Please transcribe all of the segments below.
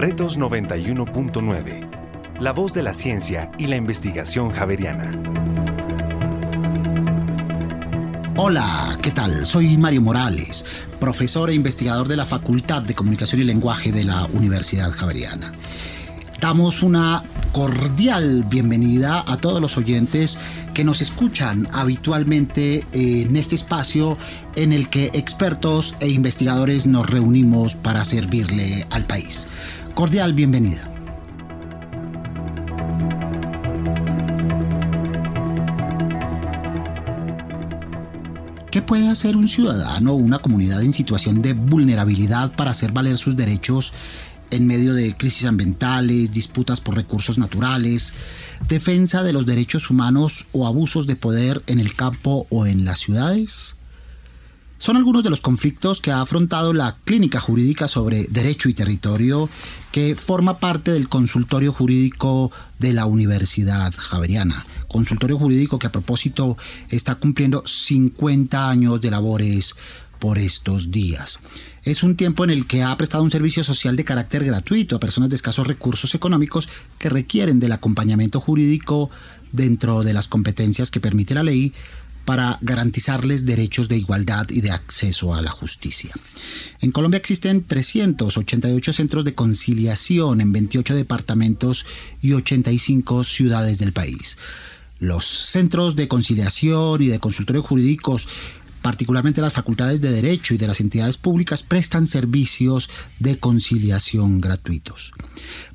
Retos 91.9. La voz de la ciencia y la investigación javeriana. Hola, ¿qué tal? Soy Mario Morales, profesor e investigador de la Facultad de Comunicación y Lenguaje de la Universidad Javeriana. Damos una cordial bienvenida a todos los oyentes que nos escuchan habitualmente en este espacio en el que expertos e investigadores nos reunimos para servirle al país. Cordial bienvenida. ¿Qué puede hacer un ciudadano o una comunidad en situación de vulnerabilidad para hacer valer sus derechos en medio de crisis ambientales, disputas por recursos naturales, defensa de los derechos humanos o abusos de poder en el campo o en las ciudades? Son algunos de los conflictos que ha afrontado la Clínica Jurídica sobre Derecho y Territorio, que forma parte del consultorio jurídico de la Universidad Javeriana. Consultorio jurídico que a propósito está cumpliendo 50 años de labores por estos días. Es un tiempo en el que ha prestado un servicio social de carácter gratuito a personas de escasos recursos económicos que requieren del acompañamiento jurídico dentro de las competencias que permite la ley para garantizarles derechos de igualdad y de acceso a la justicia. En Colombia existen 388 centros de conciliación en 28 departamentos y 85 ciudades del país. Los centros de conciliación y de consultorios jurídicos particularmente las facultades de Derecho y de las entidades públicas, prestan servicios de conciliación gratuitos.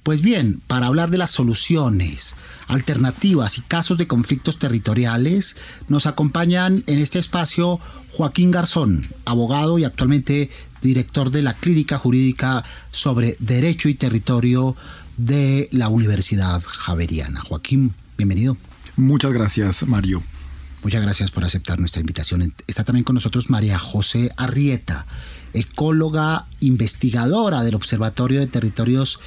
Pues bien, para hablar de las soluciones, alternativas y casos de conflictos territoriales, nos acompañan en este espacio Joaquín Garzón, abogado y actualmente director de la Clínica Jurídica sobre Derecho y Territorio de la Universidad Javeriana. Joaquín, bienvenido. Muchas gracias, Mario. Muchas gracias por aceptar nuestra invitación. Está también con nosotros María José Arrieta, ecóloga investigadora del Observatorio de Territorios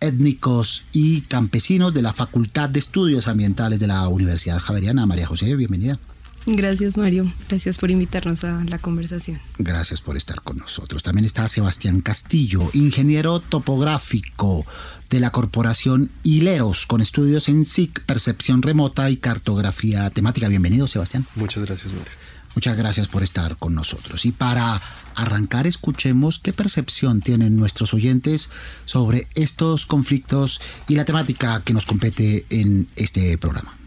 Étnicos y Campesinos de la Facultad de Estudios Ambientales de la Universidad Javeriana. María José, bienvenida. Gracias Mario, gracias por invitarnos a la conversación. Gracias por estar con nosotros. También está Sebastián Castillo, ingeniero topográfico de la corporación Hileros, con estudios en SIC, percepción remota y cartografía temática. Bienvenido Sebastián. Muchas gracias Mario. Muchas gracias por estar con nosotros. Y para arrancar, escuchemos qué percepción tienen nuestros oyentes sobre estos conflictos y la temática que nos compete en este programa.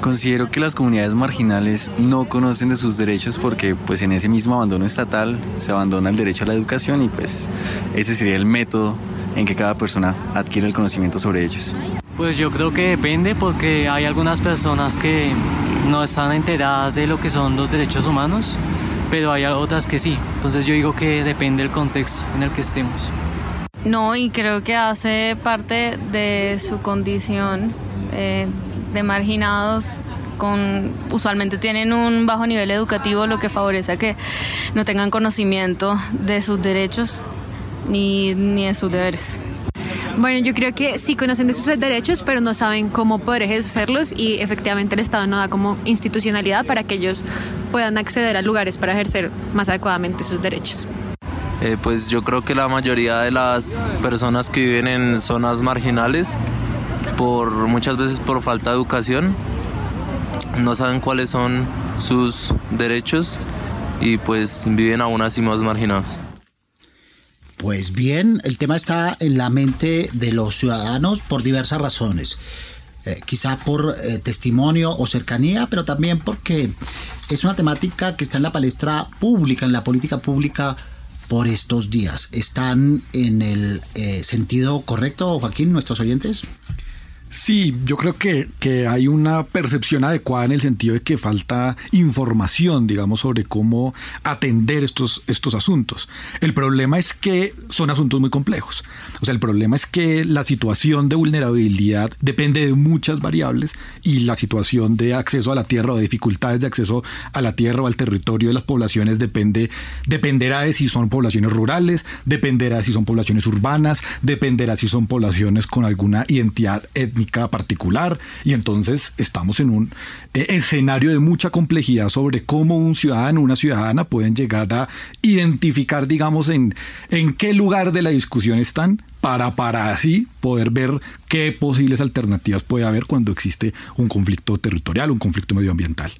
Considero que las comunidades marginales no conocen de sus derechos porque pues en ese mismo abandono estatal se abandona el derecho a la educación y pues ese sería el método en que cada persona adquiere el conocimiento sobre ellos. Pues yo creo que depende porque hay algunas personas que no están enteradas de lo que son los derechos humanos, pero hay otras que sí. Entonces yo digo que depende del contexto en el que estemos. No, y creo que hace parte de su condición eh, de marginados con usualmente tienen un bajo nivel educativo lo que favorece a que no tengan conocimiento de sus derechos ni, ni de sus deberes. Bueno, yo creo que sí conocen de sus derechos, pero no saben cómo poder ejercerlos y efectivamente el Estado no da como institucionalidad para que ellos puedan acceder a lugares para ejercer más adecuadamente sus derechos. Eh, pues yo creo que la mayoría de las personas que viven en zonas marginales por muchas veces por falta de educación, no saben cuáles son sus derechos y pues viven aún así más marginados. Pues bien, el tema está en la mente de los ciudadanos por diversas razones. Eh, quizá por eh, testimonio o cercanía, pero también porque es una temática que está en la palestra pública, en la política pública por estos días. ¿Están en el eh, sentido correcto, Joaquín, nuestros oyentes? Sí, yo creo que, que, hay una percepción adecuada en el sentido de que falta información, digamos, sobre cómo atender estos, estos asuntos. El problema es que son asuntos muy complejos. O sea, el problema es que la situación de vulnerabilidad depende de muchas variables y la situación de acceso a la tierra o de dificultades de acceso a la tierra o al territorio de las poblaciones depende, dependerá de si son poblaciones rurales, dependerá de si son poblaciones urbanas, dependerá si son poblaciones con alguna identidad étnica particular y entonces estamos en un eh, escenario de mucha complejidad sobre cómo un ciudadano, una ciudadana pueden llegar a identificar, digamos, en, en qué lugar de la discusión están para, para así poder ver qué posibles alternativas puede haber cuando existe un conflicto territorial, un conflicto medioambiental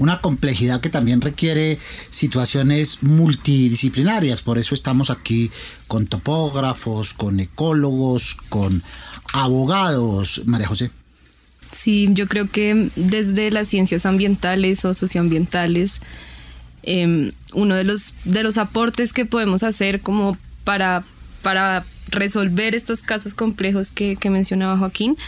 una complejidad que también requiere situaciones multidisciplinarias. Por eso estamos aquí con topógrafos, con ecólogos, con abogados. María José. Sí, yo creo que desde las ciencias ambientales o socioambientales, em, uno de los, de los aportes que podemos hacer como para, para resolver estos casos complejos que, que mencionaba Joaquín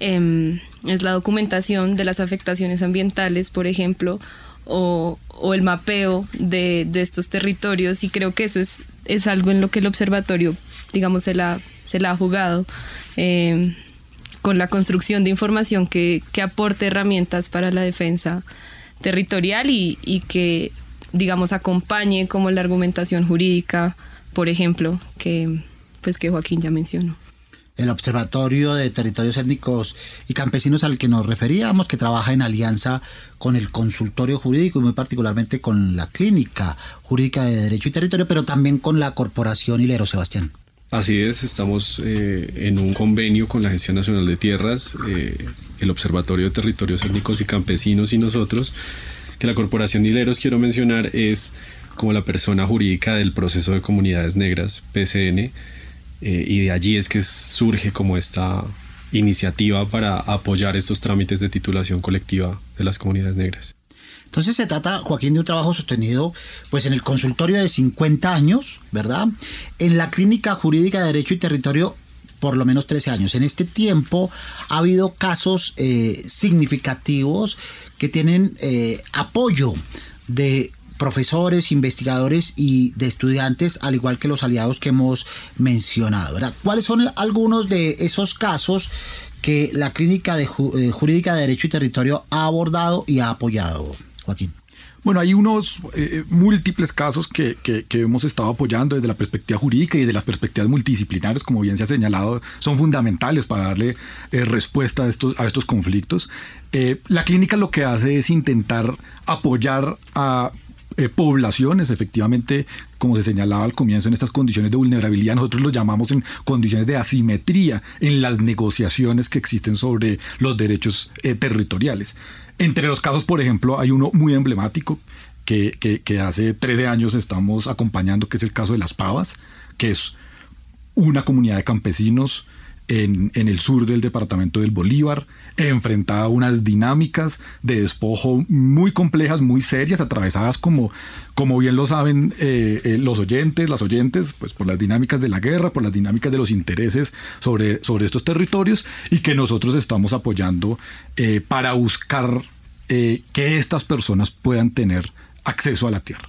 Em, es la documentación de las afectaciones ambientales, por ejemplo, o, el mapeo de, estos territorios y creo que eso es, es algo en lo que el observatorio, digamos, se la, se la ha jugado. Em, con la construcción de información que, que, aporte herramientas para la defensa territorial y, y, que, digamos, acompañe como la argumentación jurídica, por ejemplo, que, pues, que Joaquín ya mencionó el Observatorio de Territorios Étnicos y Campesinos al que nos referíamos, que trabaja en alianza con el consultorio jurídico y muy particularmente con la Clínica Jurídica de Derecho y Territorio, pero también con la Corporación Hilero Sebastián. Así es, estamos eh, en un convenio con la Agencia Nacional de Tierras, eh, el Observatorio de Territorios Étnicos y Campesinos y nosotros, que la Corporación Hileros, quiero mencionar, es como la persona jurídica del proceso de comunidades negras, PCN, eh, y de allí es que surge como esta iniciativa para apoyar estos trámites de titulación colectiva de las comunidades negras. Entonces se trata, Joaquín, de un trabajo sostenido pues en el consultorio de 50 años, ¿verdad? En la Clínica Jurídica de Derecho y Territorio por lo menos 13 años. En este tiempo ha habido casos eh, significativos que tienen eh, apoyo de profesores, investigadores y de estudiantes, al igual que los aliados que hemos mencionado. ¿Cuáles son algunos de esos casos que la Clínica de eh, Jurídica de Derecho y Territorio ha abordado y ha apoyado, Joaquín? Bueno, hay unos eh, múltiples casos que, hemos estado apoyando desde la perspectiva jurídica y de las perspectivas multidisciplinarias, como bien se ha señalado, son fundamentales para darle eh, respuesta a estos, a estos conflictos. la clínica lo que hace es intentar apoyar a eh, poblaciones, efectivamente, como se señalaba al comienzo, en estas condiciones de vulnerabilidad, nosotros lo llamamos en condiciones de asimetría en las negociaciones que existen sobre los derechos eh, territoriales. Entre los casos, por ejemplo, hay uno muy emblemático que, que, hace 13 años estamos acompañando, que es el caso de Las Pavas, que es una comunidad de campesinos en, el sur del departamento del Bolívar, enfrentada a unas dinámicas de despojo muy complejas, muy serias, atravesadas como, como bien lo saben eh, eh, los oyentes, las oyentes, pues por las dinámicas de la guerra, por las dinámicas de los intereses sobre, sobre estos territorios y que nosotros estamos apoyando eh, para buscar que estas personas puedan tener acceso a la tierra.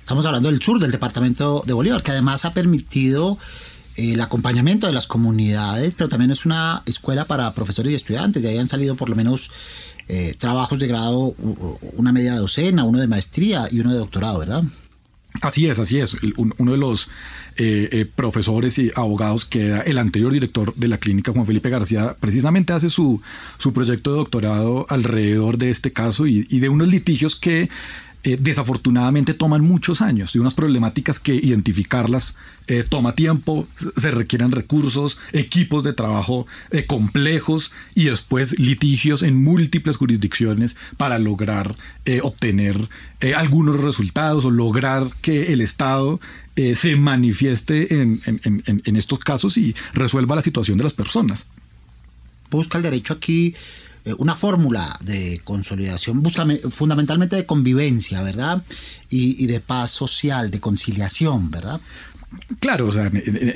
Estamos hablando del sur del departamento de Bolívar, que además ha permitido el acompañamiento de las comunidades, pero también es una escuela para profesores y estudiantes. De ahí han salido por lo menos eh, trabajos de grado, una media docena, uno de maestría y uno de doctorado, ¿verdad? Así es, así es. Uno de los eh, eh, profesores y abogados que era el anterior director de la clínica, Juan Felipe García, precisamente hace su, su proyecto de doctorado alrededor de este caso y, y de unos litigios que eh, desafortunadamente toman muchos años y unas problemáticas que identificarlas eh, toma tiempo, se requieren recursos, equipos de trabajo eh, complejos y después litigios en múltiples jurisdicciones para lograr obtener algunos resultados o lograr que el Estado se manifieste en, en estos casos y resuelva la situación de las personas. Busca el derecho aquí una fórmula de consolidación, fundamentalmente de convivencia, ¿verdad? Y, y de paz social, de conciliación, ¿verdad? Claro, o sea,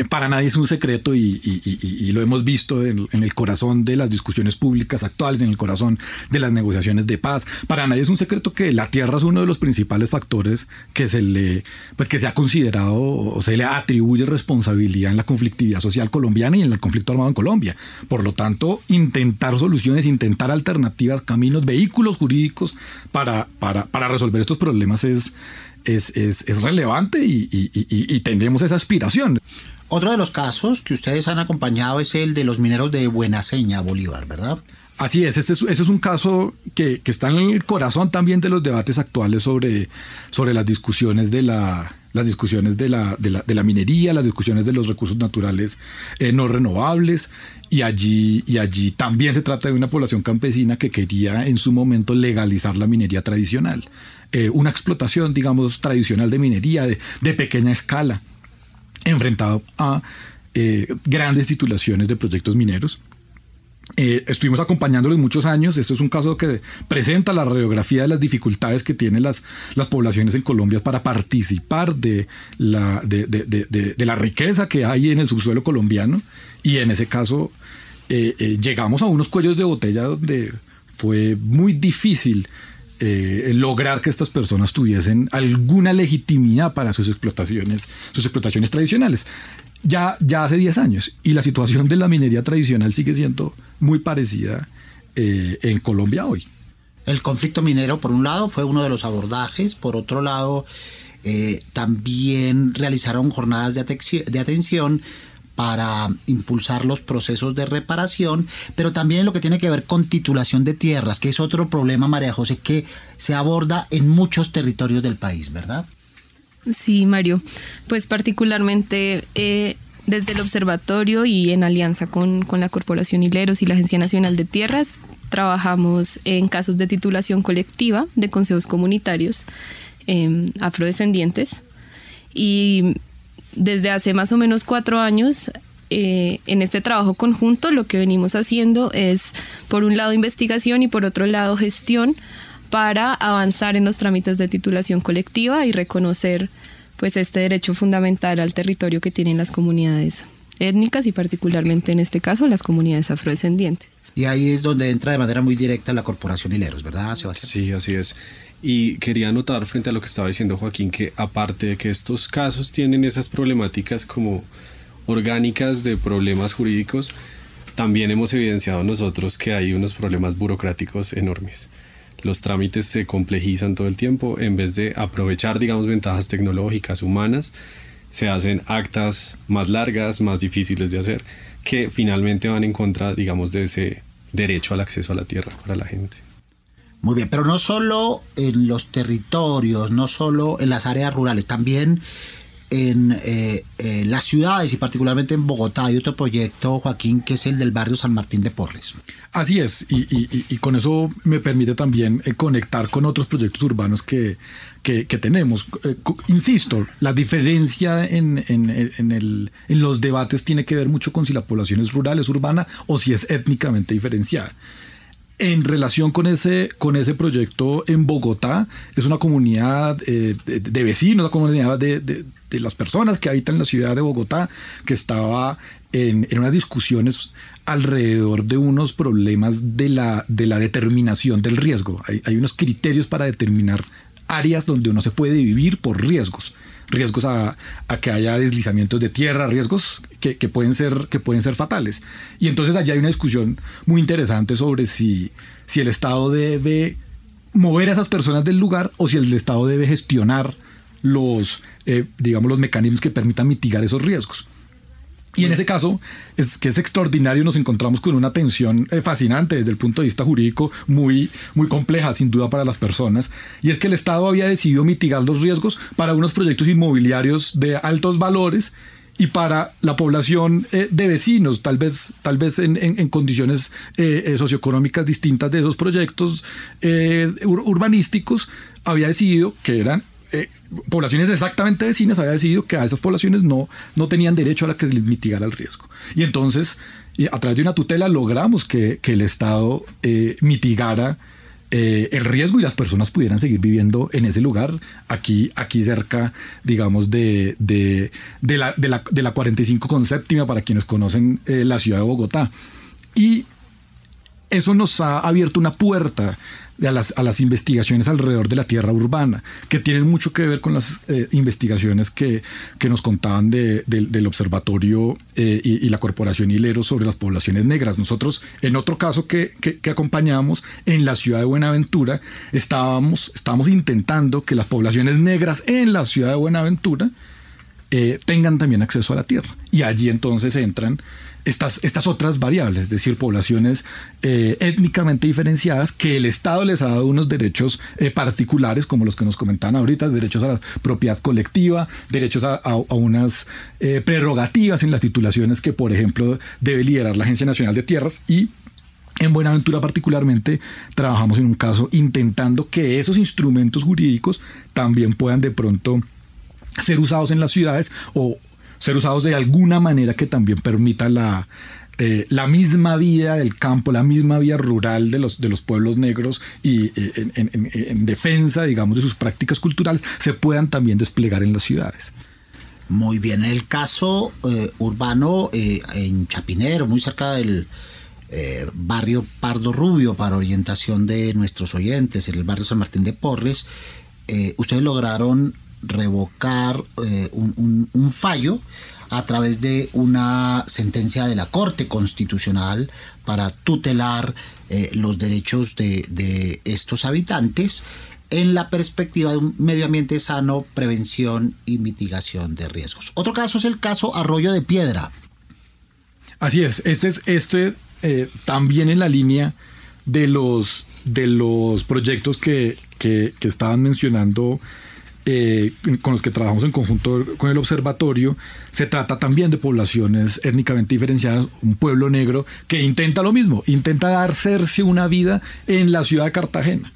para nadie es un secreto y, lo hemos visto en, el corazón de las discusiones públicas actuales, en el corazón de las negociaciones de paz. Para nadie es un secreto que la tierra es uno de los principales factores que se le, pues que se ha considerado o se le atribuye responsabilidad en la conflictividad social colombiana y en el conflicto armado en Colombia. Por lo tanto, intentar soluciones, intentar alternativas, caminos, vehículos jurídicos para, para, para resolver estos problemas es es, relevante y, tendremos esa aspiración. Otro de los casos que ustedes han acompañado es el de los mineros de Buenaseña, Bolívar, ¿verdad? Así es, ese es, es un caso que, está en el corazón también de los debates actuales sobre, sobre las discusiones de la, las discusiones de la, de la, minería, las discusiones de los recursos naturales eh, no renovables, y allí, y allí también se trata de una población campesina que quería en su momento legalizar la minería tradicional. Eh, una explotación, digamos, tradicional de minería de, pequeña escala, enfrentado a eh, grandes titulaciones de proyectos mineros eh, estuvimos acompañándolos muchos años. Este es un caso que presenta la radiografía de las dificultades que tienen las, las poblaciones en Colombia para participar de la, de, la riqueza que hay en el subsuelo colombiano. Y en ese caso eh, eh, llegamos a unos cuellos de botella donde fue muy difícil lograr que estas personas tuviesen alguna legitimidad para sus explotaciones, sus explotaciones tradicionales ya, ya hace 10 años y la situación de la minería tradicional sigue siendo muy parecida eh, en Colombia hoy. El conflicto minero, por un lado, fue uno de los abordajes, por otro lado, eh, también realizaron jornadas de atención para impulsar los procesos de reparación, pero también en lo que tiene que ver con titulación de tierras, que es otro problema, María José, que se aborda en muchos territorios del país, ¿verdad? Sí, Mario. Pues particularmente eh, desde el observatorio y en alianza con, la Corporación Hileros y la Agencia Nacional de Tierras, trabajamos en casos de titulación colectiva de consejos comunitarios em, afrodescendientes. Y desde hace más o menos cuatro años eh, en este trabajo conjunto lo que venimos haciendo es, por un lado, investigación y por otro lado, gestión para avanzar en los trámites de titulación colectiva y reconocer pues este derecho fundamental al territorio que tienen las comunidades étnicas y particularmente en este caso las comunidades afrodescendientes. Y ahí es donde entra de manera muy directa la Corporación Hileros, ¿verdad, Sebastián? Sí, así es. Y quería anotar frente a lo que estaba diciendo Joaquín que aparte de que estos casos tienen esas problemáticas como orgánicas de problemas jurídicos, también hemos evidenciado nosotros que hay unos problemas burocráticos enormes los trámites se complejizan todo el tiempo, en vez de aprovechar, digamos, ventajas tecnológicas, humanas, se hacen actas más largas, más difíciles de hacer, que finalmente van en contra, digamos, de ese derecho al acceso a la tierra para la gente. Muy bien, pero no solo en los territorios, no solo en las áreas rurales, también en eh, eh, las ciudades y particularmente en Bogotá hay otro proyecto, Joaquín, que es el del barrio San Martín de Porres. Así es, y, con eso me permite también eh, conectar con otros proyectos urbanos que, que, tenemos. insisto, la diferencia en, en, el, en los debates tiene que ver mucho con si la población es rural, es urbana o si es étnicamente diferenciada en relación con ese, con ese proyecto en Bogotá, es una comunidad de, vecinos, una comunidad de, de las personas que habitan en la ciudad de Bogotá, que estaba en, unas discusiones alrededor de unos problemas de la, de la determinación del riesgo. Hay, unos criterios para determinar áreas donde uno se puede vivir por riesgos. Riesgos a, que haya deslizamientos de tierra, riesgos que, pueden ser, que pueden ser fatales. Y entonces allá hay una discusión muy interesante sobre si, si el Estado debe mover a esas personas del lugar o si el Estado debe gestionar los, eh, digamos, los mecanismos que permitan mitigar esos riesgos. Y en ese caso, es que es extraordinario, nos encontramos con una tensión eh, fascinante desde el punto de vista jurídico, muy, muy compleja, sin duda, para las personas. Y es que el Estado había decidido mitigar los riesgos para unos proyectos inmobiliarios de altos valores y para la población eh, de vecinos, tal vez, tal vez en, en, condiciones socioeconómicas distintas de esos proyectos urbanísticos, había decidido que eran eh, poblaciones exactamente vecinas había decidido que a esas poblaciones no, no tenían derecho a la que se les mitigara el riesgo. Y entonces, a través de una tutela, logramos que, el Estado eh, mitigara eh, el riesgo y las personas pudieran seguir viviendo en ese lugar, aquí, aquí cerca, digamos, de, de, la, de, la, de la 45 con séptima, para quienes conocen la ciudad de Bogotá. Y eso nos ha abierto una puerta a las, investigaciones alrededor de la tierra urbana, que tienen mucho que ver con las eh, investigaciones que, que, nos contaban de, del Observatorio eh, y, la Corporación Hilero sobre las poblaciones negras. Nosotros, en otro caso que, que, acompañamos, en la ciudad de Buenaventura, estábamos, estábamos intentando que las poblaciones negras en la ciudad de Buenaventura eh, tengan también acceso a la tierra. Y allí entonces entran estas, otras variables, es decir, poblaciones eh, étnicamente diferenciadas que el Estado les ha dado unos derechos eh, particulares, como los que nos comentaban ahorita, derechos a la propiedad colectiva, derechos a, unas eh, prerrogativas en las titulaciones que, por ejemplo, debe liderar la Agencia Nacional de Tierras y en Buenaventura particularmente trabajamos en un caso intentando que esos instrumentos jurídicos también puedan de pronto ser usados en las ciudades o ser usados de alguna manera que también permita la, eh, la misma vida del campo, la misma vida rural de los, de los pueblos negros y eh, en, defensa, digamos, de sus prácticas culturales, se puedan también desplegar en las ciudades. Muy bien, el caso eh, urbano en Chapinero, muy cerca del barrio Pardo Rubio, para orientación de nuestros oyentes, en el barrio San Martín de Porres, ustedes lograron revocar eh, un, fallo a través de una sentencia de la Corte Constitucional para tutelar eh, los derechos de, estos habitantes en la perspectiva de un medio ambiente sano, prevención y mitigación de riesgos. Otro caso es el caso Arroyo de Piedra. Así es, este es este eh, también en la línea de los, de los proyectos que, que, que estaban mencionando eh, con los que trabajamos en conjunto con el observatorio, se trata también de poblaciones étnicamente diferenciadas, un pueblo negro que intenta lo mismo, intenta darse una vida en la ciudad de Cartagena.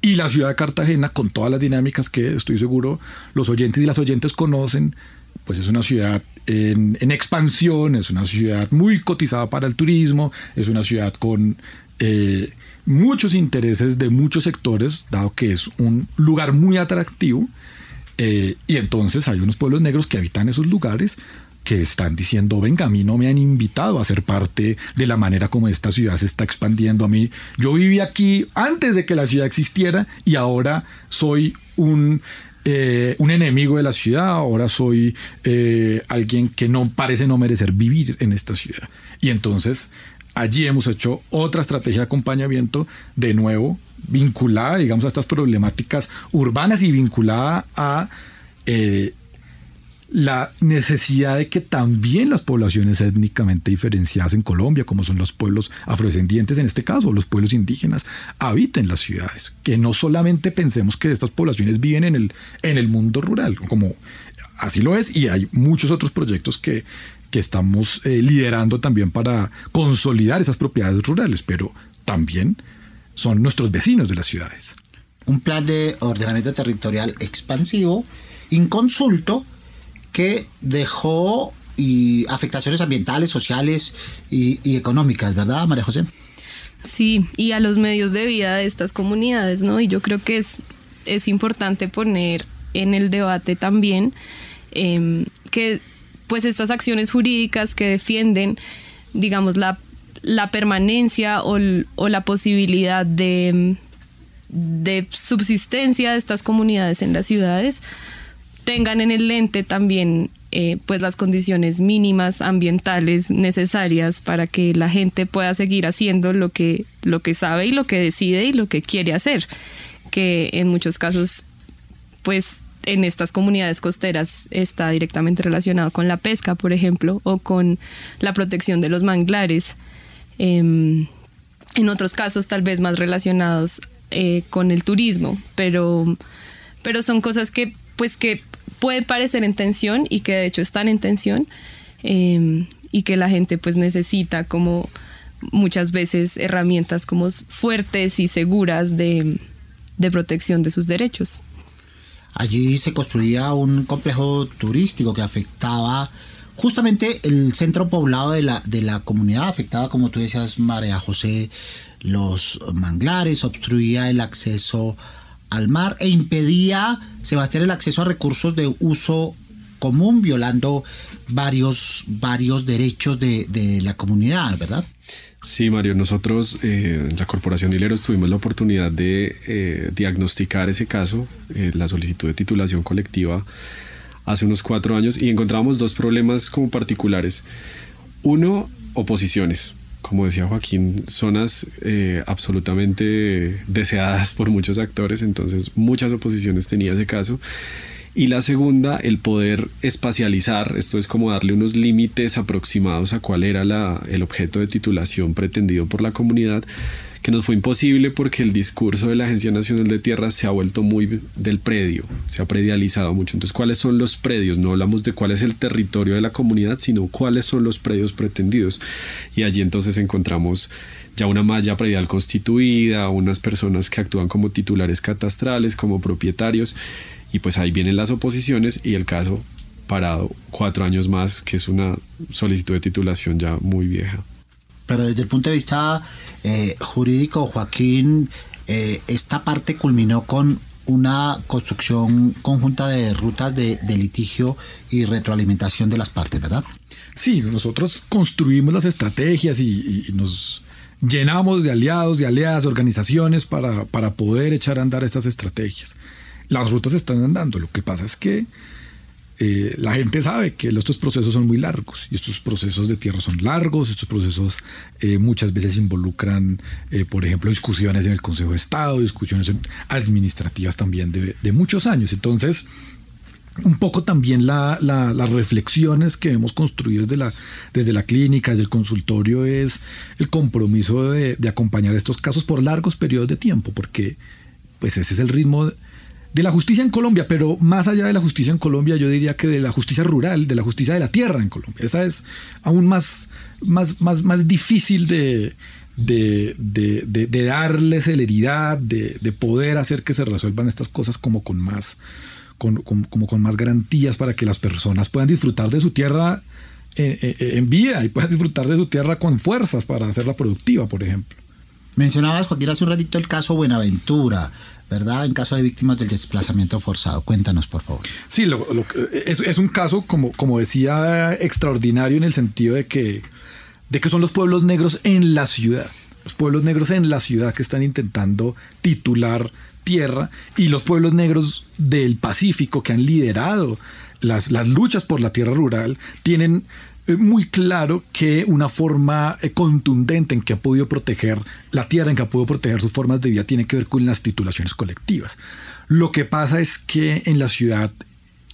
Y la ciudad de Cartagena, con todas las dinámicas que estoy seguro los oyentes y las oyentes conocen, pues es una ciudad en, expansión, es una ciudad muy cotizada para el turismo, es una ciudad con eh, muchos intereses de muchos sectores, dado que es un lugar muy atractivo. Eh, y entonces hay unos pueblos negros que habitan esos lugares que están diciendo, venga, a mí no me han invitado a ser parte de la manera como esta ciudad se está expandiendo. A mí, yo viví aquí antes de que la ciudad existiera y ahora soy un, eh, un enemigo de la ciudad, ahora soy eh, alguien que no parece no merecer vivir en esta ciudad. Y entonces Allí hemos hecho otra estrategia de acompañamiento, de nuevo, vinculada, digamos, a estas problemáticas urbanas y vinculada a eh, la necesidad de que también las poblaciones étnicamente diferenciadas en Colombia, como son los pueblos afrodescendientes en este caso, los pueblos indígenas, habiten las ciudades. Que no solamente pensemos que estas poblaciones viven en el, en el mundo rural, como así lo es, y hay muchos otros proyectos que que estamos eh, liderando también para consolidar esas propiedades rurales, pero también son nuestros vecinos de las ciudades. Un plan de ordenamiento territorial expansivo, inconsulto, que dejó y afectaciones ambientales, sociales y, y, económicas, ¿verdad, María José? Sí, y a los medios de vida de estas comunidades, ¿no? Y yo creo que es, es importante poner en el debate también eh, que pues estas acciones jurídicas que defienden, digamos, la, permanencia o, la posibilidad de, de subsistencia de estas comunidades en las ciudades, tengan en el lente también eh, pues las condiciones mínimas ambientales necesarias para que la gente pueda seguir haciendo lo que, lo que sabe y lo que decide y lo que quiere hacer, que en muchos casos pues en estas comunidades costeras está directamente relacionado con la pesca, por ejemplo, o con la protección de los manglares. Em, en otros casos tal vez más relacionados eh, con el turismo, pero, pero son cosas que pues que puede parecer en tensión y que de hecho están en tensión em, y que la gente pues necesita como muchas veces herramientas como fuertes y seguras de protección de sus derechos. Allí se construía un complejo turístico que afectaba justamente el centro poblado de la, de la comunidad, afectaba, como tú decías, María José, los manglares, obstruía el acceso al mar e impedía, Sebastián, el acceso a recursos de uso común, violando varios, varios derechos de, de la comunidad, ¿verdad? Sí, Mario, nosotros eh, en la Corporación de Hileros tuvimos la oportunidad de eh, diagnosticar ese caso, eh, la solicitud de titulación colectiva, hace unos cuatro años y encontramos dos problemas como particulares. Uno, oposiciones. Como decía Joaquín, zonas absolutamente deseadas por muchos actores, entonces muchas oposiciones tenía ese caso. Y la segunda, el poder espacializar, esto es como darle unos límites aproximados a cuál era la, el objeto de titulación pretendido por la comunidad, que nos fue imposible porque el discurso de la Agencia Nacional de Tierras se ha vuelto muy del predio, se ha predializado mucho. Entonces, ¿cuáles son los predios? No hablamos de cuál es el territorio de la comunidad, sino cuáles son los predios pretendidos. Y allí entonces encontramos ya una malla predial constituida, unas personas que actúan como titulares catastrales, como propietarios y pues ahí vienen las oposiciones y el caso parado cuatro años más, que es una solicitud de titulación ya muy vieja. Pero desde el punto de vista eh, jurídico, Joaquín, eh, esta parte culminó con una construcción conjunta de rutas de, litigio y retroalimentación de las partes, ¿verdad? Sí, nosotros construimos las estrategias y, nos llenamos de aliados, de aliadas, organizaciones para, para poder echar a andar estas estrategias las rutas están andando. Lo que pasa es que eh, la gente sabe que estos procesos son muy largos y estos procesos de tierra son largos, estos procesos eh, muchas veces involucran, eh, por ejemplo, discusiones en el Consejo de Estado, discusiones administrativas también de, muchos años. Entonces, un poco también las reflexiones que hemos construido desde la, desde la clínica, desde el consultorio, es el compromiso de, de acompañar estos casos por largos periodos de tiempo, porque pues ese es el ritmo de la justicia en Colombia, pero más allá de la justicia en Colombia, yo diría que de la justicia rural, de la justicia de la tierra en Colombia. Esa es aún más, más, más, más difícil de, de, de, darle celeridad, de, poder hacer que se resuelvan estas cosas como con más, con, como con más garantías para que las personas puedan disfrutar de su tierra en, eh, eh, en vida y puedan disfrutar de su tierra con fuerzas para hacerla productiva, por ejemplo. Mencionabas, Joaquín, hace un ratito el caso Buenaventura. ¿Verdad? En caso de víctimas del desplazamiento forzado. Cuéntanos, por favor. Sí, es, un caso, como, como decía, extraordinario en el sentido de que, de que son los pueblos negros en la ciudad. Los pueblos negros en la ciudad que están intentando titular tierra y los pueblos negros del Pacífico que han liderado las, las luchas por la tierra rural tienen muy claro que una forma eh, contundente en que ha podido proteger la tierra, en que ha podido proteger sus formas de vida, tiene que ver con las titulaciones colectivas. Lo que pasa es que en la ciudad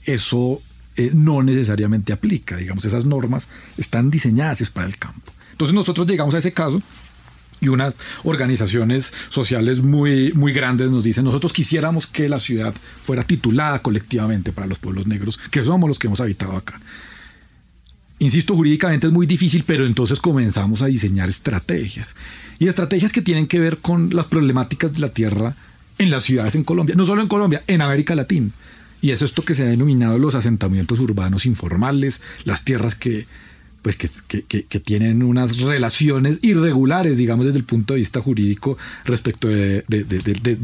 eso eh, no necesariamente aplica, digamos, esas normas están diseñadas para el campo. Entonces nosotros llegamos a ese caso y unas organizaciones sociales muy, muy grandes nos dicen, nosotros quisiéramos que la ciudad fuera titulada colectivamente para los pueblos negros, que somos los que hemos habitado acá. Insisto, jurídicamente es muy difícil, pero entonces comenzamos a diseñar estrategias. Y estrategias que tienen que ver con las problemáticas de la tierra en las ciudades en Colombia, no solo en Colombia, en América Latina. Y es esto que se ha denominado los asentamientos urbanos informales, las tierras que, pues que, tienen unas relaciones irregulares, digamos, desde el punto de vista jurídico respecto de,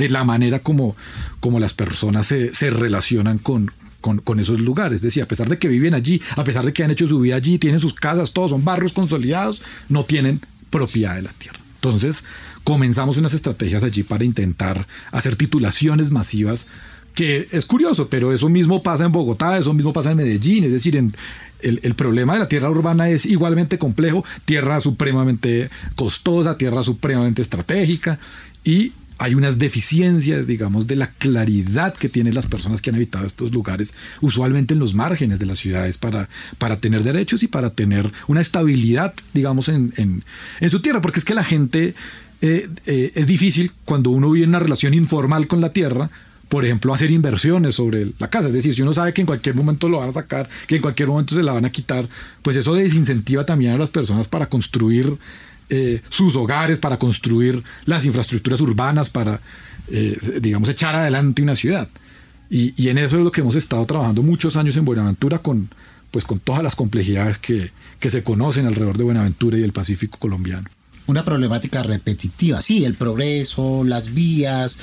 la manera como, como las personas se, se relacionan con, con, esos lugares. Es decir, a pesar de que viven allí, a pesar de que han hecho su vida allí, tienen sus casas, todos son barrios consolidados, no tienen propiedad de la tierra. Entonces, comenzamos unas estrategias allí para intentar hacer titulaciones masivas, que es curioso, pero eso mismo pasa en Bogotá, eso mismo pasa en Medellín, es decir, el, el, problema de la tierra urbana es igualmente complejo, tierra supremamente costosa, tierra supremamente estratégica, y hay unas deficiencias, digamos, de la claridad que tienen las personas que han habitado estos lugares, usualmente en los márgenes de las ciudades, para, para tener derechos y para tener una estabilidad, digamos, en, en, su tierra, porque es que la gente eh, eh, es difícil cuando uno vive en una relación informal con la tierra, por ejemplo, hacer inversiones sobre la casa. Es decir, si uno sabe que en cualquier momento lo van a sacar, que en cualquier momento se la van a quitar, pues eso desincentiva también a las personas para construir eh, sus hogares, para construir las infraestructuras urbanas, para, eh, digamos, echar adelante una ciudad. Y, en eso es lo que hemos estado trabajando muchos años en Buenaventura con, pues, con todas las complejidades que, que se conocen alrededor de Buenaventura y el Pacífico colombiano. Una problemática repetitiva, sí, el progreso, las vías,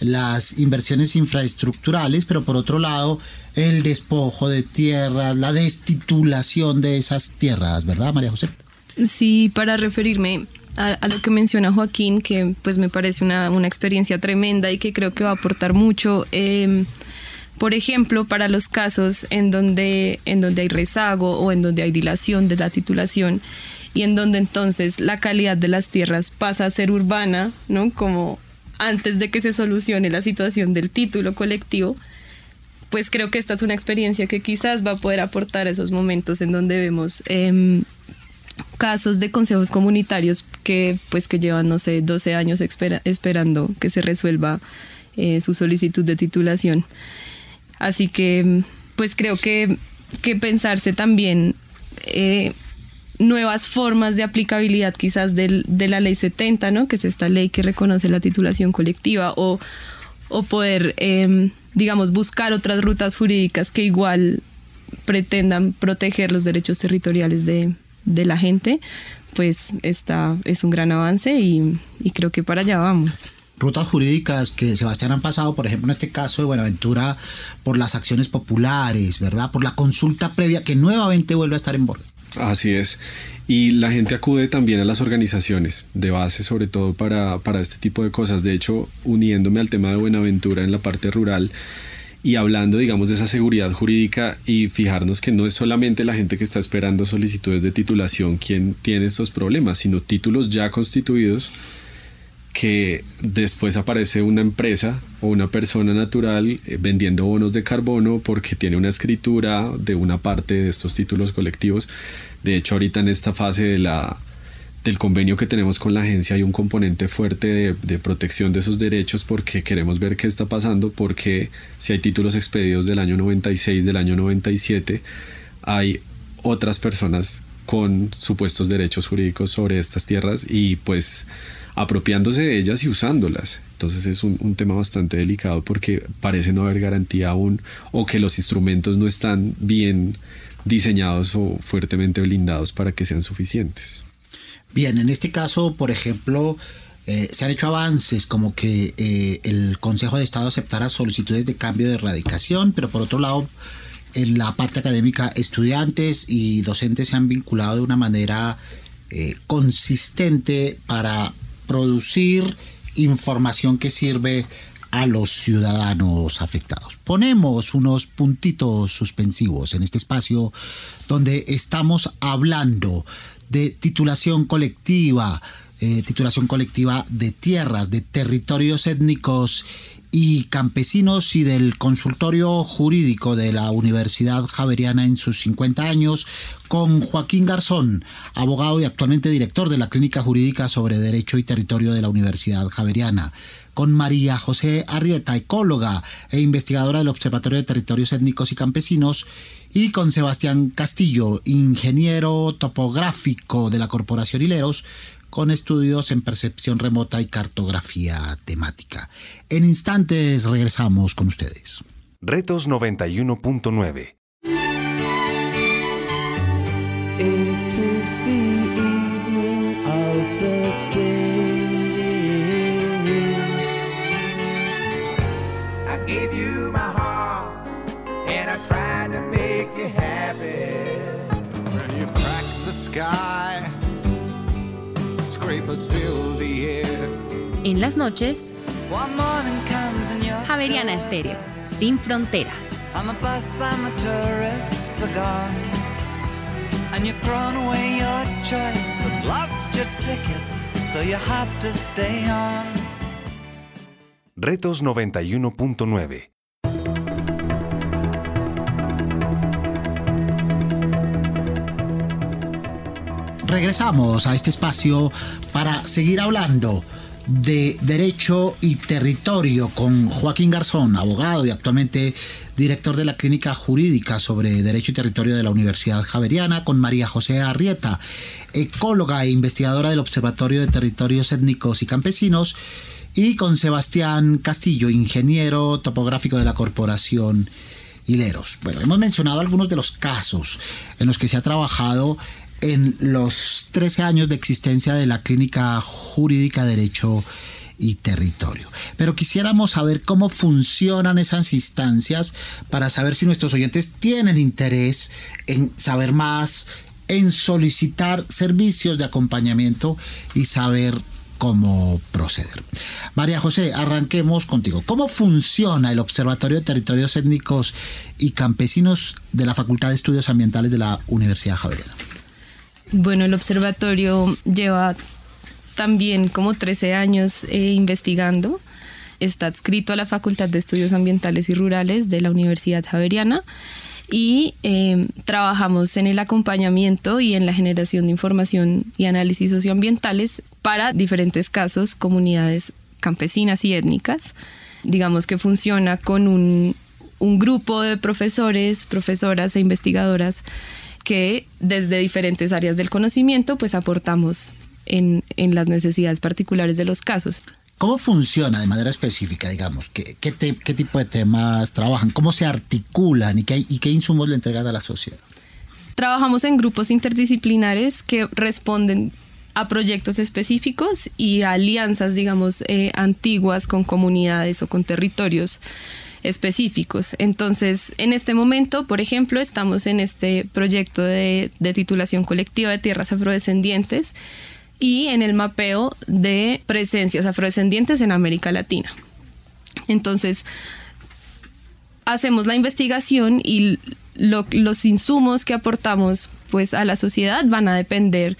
las inversiones infraestructurales, pero por otro lado, el despojo de tierras, la destitulación de esas tierras, ¿verdad, María José? Sí, para referirme a, lo que menciona Joaquín, que pues me parece una, experiencia tremenda y que creo que va a aportar mucho. Em, por ejemplo, para los casos en donde, en donde hay rezago o en donde hay dilación de la titulación y en donde entonces la calidad de las tierras pasa a ser urbana, ¿no? Como antes de que se solucione la situación del título colectivo, pues creo que esta es una experiencia que quizás va a poder aportar esos momentos en donde vemos em, casos de consejos comunitarios que pues que llevan, no sé, 12 años esperando que se resuelva eh, su solicitud de titulación. Así que pues creo que, que pensarse también eh, nuevas formas de aplicabilidad quizás de la ley 70, ¿no? que es esta ley que reconoce la titulación colectiva, o, o poder, em, digamos, buscar otras rutas jurídicas que igual pretendan proteger los derechos territoriales de, de la gente, pues esta es un gran avance y, y creo que para allá vamos rutas jurídicas que Sebastián han pasado, por ejemplo, en este caso de Buenaventura, por las acciones populares, ¿verdad? Por la consulta previa que nuevamente vuelve a estar en bordo. Así es. Y la gente acude también a las organizaciones de base, sobre todo para, para este tipo de cosas. De hecho, uniéndome al tema de Buenaventura en la parte rural, y hablando, digamos, de esa seguridad jurídica y fijarnos que no es solamente la gente que está esperando solicitudes de titulación quien tiene estos problemas, sino títulos ya constituidos que después aparece una empresa o una persona natural eh, vendiendo bonos de carbono porque tiene una escritura de una parte de estos títulos colectivos. De hecho, ahorita en esta fase de la del convenio que tenemos con la agencia hay un componente fuerte de, protección de esos derechos porque queremos ver qué está pasando, porque si hay títulos expedidos del año 96, del año 97, hay otras personas con supuestos derechos jurídicos sobre estas tierras y pues apropiándose de ellas y usándolas. Entonces es un, un, tema bastante delicado porque parece no haber garantía aún o que los instrumentos no están bien diseñados o fuertemente blindados para que sean suficientes. Bien, en este caso, por ejemplo, eh, se han hecho avances como que eh, el Consejo de Estado aceptara solicitudes de cambio de erradicación, pero por otro lado, en la parte académica, estudiantes y docentes se han vinculado de una manera eh, consistente para producir información que sirve a los ciudadanos afectados. Ponemos unos puntitos suspensivos en este espacio donde estamos hablando de titulación colectiva, eh, titulación colectiva de tierras, de territorios étnicos y campesinos y del consultorio jurídico de la Universidad Javeriana en sus 50 años con Joaquín Garzón, abogado y actualmente director de la Clínica Jurídica sobre Derecho y Territorio de la Universidad Javeriana con María José Arrieta, ecóloga e investigadora del Observatorio de Territorios Étnicos y Campesinos, y con Sebastián Castillo, ingeniero topográfico de la Corporación Hileros, con estudios en percepción remota y cartografía temática. En instantes regresamos con ustedes. Retos 91.9 En las noches, Javeriana Estéreo, sin fronteras. And you've thrown away your choice and lost your ticket, so you have to stay on. Retos 91.9 regresamos a este espacio para seguir hablando de Derecho y Territorio con Joaquín Garzón, abogado y actualmente director de la Clínica Jurídica sobre Derecho y Territorio de la Universidad Javeriana, con María José Arrieta, ecóloga e investigadora del Observatorio de Territorios Étnicos y Campesinos, y con Sebastián Castillo, ingeniero topográfico de la Corporación Hileros. Bueno, hemos mencionado algunos de los casos en los que se ha trabajado en los 13 años de existencia de la Clínica Jurídica Derecho y Territorio. Pero quisiéramos saber cómo funcionan esas instancias para saber si nuestros oyentes tienen interés en saber más en solicitar servicios de acompañamiento y saber cómo proceder. María José, arranquemos contigo. ¿Cómo funciona el Observatorio de Territorios Étnicos y Campesinos de la Facultad de Estudios Ambientales de la Universidad Javeriana? Bueno, el observatorio lleva también como 13 años eh, investigando. Está adscrito a la Facultad de Estudios Ambientales y Rurales de la Universidad Javeriana y eh, trabajamos en el acompañamiento y en la generación de información y análisis socioambientales para diferentes casos, comunidades campesinas y étnicas. Digamos que funciona con un, un grupo de profesores, profesoras e investigadoras que desde diferentes áreas del conocimiento pues aportamos en, en las necesidades particulares de los casos. ¿Cómo funciona de manera específica, digamos? ¿Qué, qué, te- qué tipo de temas trabajan? ¿Cómo se articulan y qué, y qué insumos le entregan a la sociedad? Trabajamos en grupos interdisciplinares que responden a proyectos específicos y a alianzas, digamos, eh, antiguas con comunidades o con territorios específicos. Entonces, en este momento, por ejemplo, estamos en este proyecto de, titulación colectiva de tierras afrodescendientes y en el mapeo de presencias afrodescendientes en América Latina. Entonces, hacemos la investigación y lo- los insumos que aportamos pues a la sociedad van a depender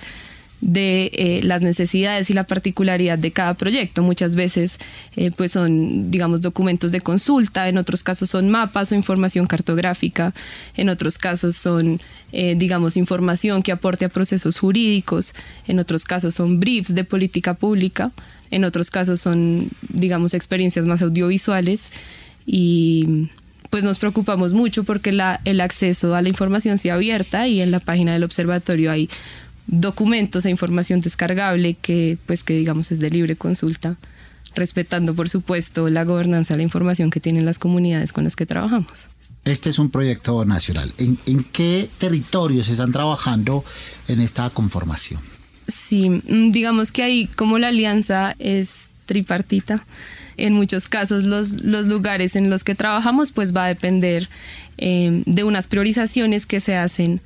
de eh, las necesidades y la particularidad de cada proyecto. Muchas veces eh, pues son, digamos, documentos de consulta, en otros casos son mapas o información cartográfica, en otros casos son, eh, digamos, información que aporte a procesos jurídicos, en otros casos son briefs de política pública, en otros casos son, digamos, experiencias más audiovisuales y pues nos preocupamos mucho porque la, el acceso a la información sea abierta y en la página del observatorio hay documentos e información descargable que pues que digamos es de libre consulta respetando por supuesto la gobernanza de la información que tienen las comunidades con las que trabajamos. Este es un proyecto nacional. ¿En, en qué territorios están trabajando en esta conformación? Sí, mm, digamos que ahí como la alianza es tripartita, en muchos casos los, los lugares en los que trabajamos pues va a depender eh, de unas priorizaciones que se hacen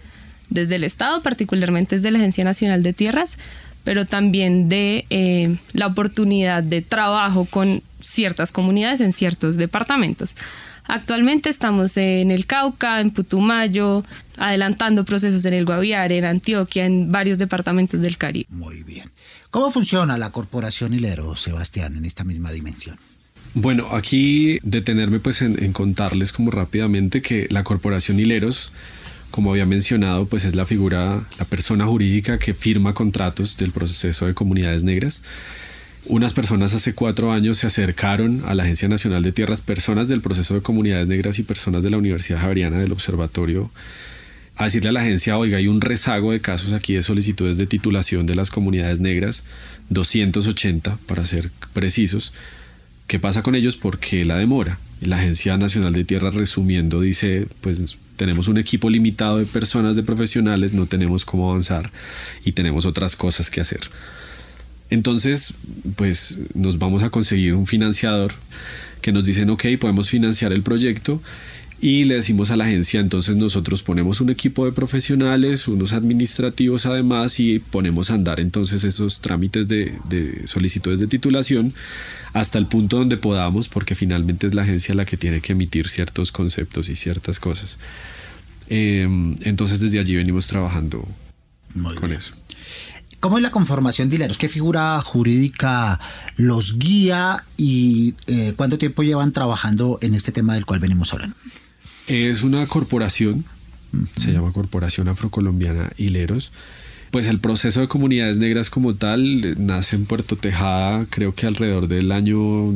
desde el Estado, particularmente desde la Agencia Nacional de Tierras, pero también de eh, la oportunidad de trabajo con ciertas comunidades en ciertos departamentos. Actualmente estamos en el Cauca, en Putumayo, adelantando procesos en el Guaviare, en Antioquia, en varios departamentos del Caribe. Muy bien. ¿Cómo funciona la Corporación Hilero, Sebastián, en esta misma dimensión? Bueno, aquí detenerme pues en, en contarles como rápidamente que la Corporación Hileros, como había mencionado, pues es la figura, la persona jurídica que firma contratos del proceso de comunidades negras. Unas personas hace cuatro años se acercaron a la Agencia Nacional de Tierras, personas del proceso de comunidades negras y personas de la Universidad Javeriana del Observatorio, a decirle a la agencia, oiga, hay un rezago de casos aquí de solicitudes de titulación de las comunidades negras, 280 para ser precisos. ¿Qué pasa con ellos? ¿Por qué la demora? La Agencia Nacional de Tierras, resumiendo, dice, pues tenemos un equipo limitado de personas, de profesionales, no tenemos cómo avanzar y tenemos otras cosas que hacer. Entonces, pues nos vamos a conseguir un financiador que nos dicen, ok, podemos financiar el proyecto y le decimos a la agencia, entonces nosotros ponemos un equipo de profesionales, unos administrativos además y ponemos a andar entonces esos trámites de, de solicitudes de titulación hasta el punto donde podamos, porque finalmente es la agencia la que tiene que emitir ciertos conceptos y ciertas cosas. Eh, entonces desde allí venimos trabajando con eso. ¿Cómo es la conformación de hileros? ¿Qué figura jurídica los guía y eh, cuánto tiempo llevan trabajando en este tema del cual venimos hablando? Es una corporación, se llama Corporación Afrocolombiana Hileros. Pues el proceso de comunidades negras como tal eh, nace en Puerto Tejada, creo que alrededor del año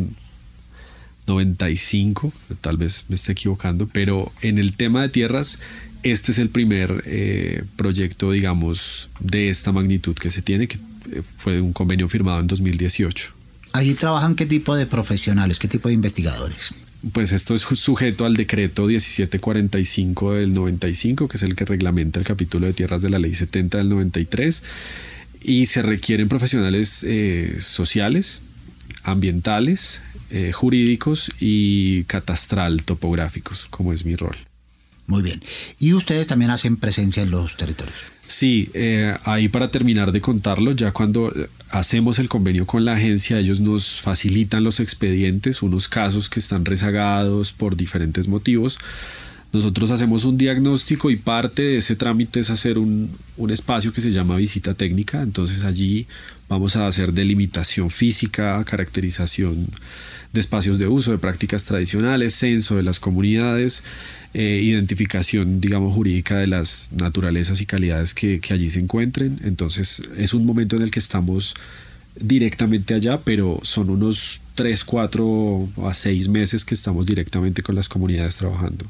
95, tal vez me esté equivocando, pero en el tema de tierras, este es el primer eh, proyecto, digamos, de esta magnitud que se tiene, que eh, fue un convenio firmado en 2018. Allí trabajan qué tipo de profesionales, qué tipo de investigadores. Pues esto es sujeto al decreto 1745 del 95, que es el que reglamenta el capítulo de tierras de la ley 70 del 93, y se requieren profesionales eh, sociales, ambientales, eh, jurídicos y catastral topográficos, como es mi rol. Muy bien. ¿Y ustedes también hacen presencia en los territorios? Sí, eh, ahí para terminar de contarlo, ya cuando hacemos el convenio con la agencia, ellos nos facilitan los expedientes, unos casos que están rezagados por diferentes motivos. Nosotros hacemos un diagnóstico y parte de ese trámite es hacer un, un espacio que se llama visita técnica. Entonces allí vamos a hacer delimitación física, caracterización de espacios de uso, de prácticas tradicionales, censo de las comunidades, eh, identificación, digamos, jurídica de las naturalezas y calidades que, que allí se encuentren. Entonces es un momento en el que estamos directamente allá, pero son unos 3, 4 a 6 meses que estamos directamente con las comunidades trabajando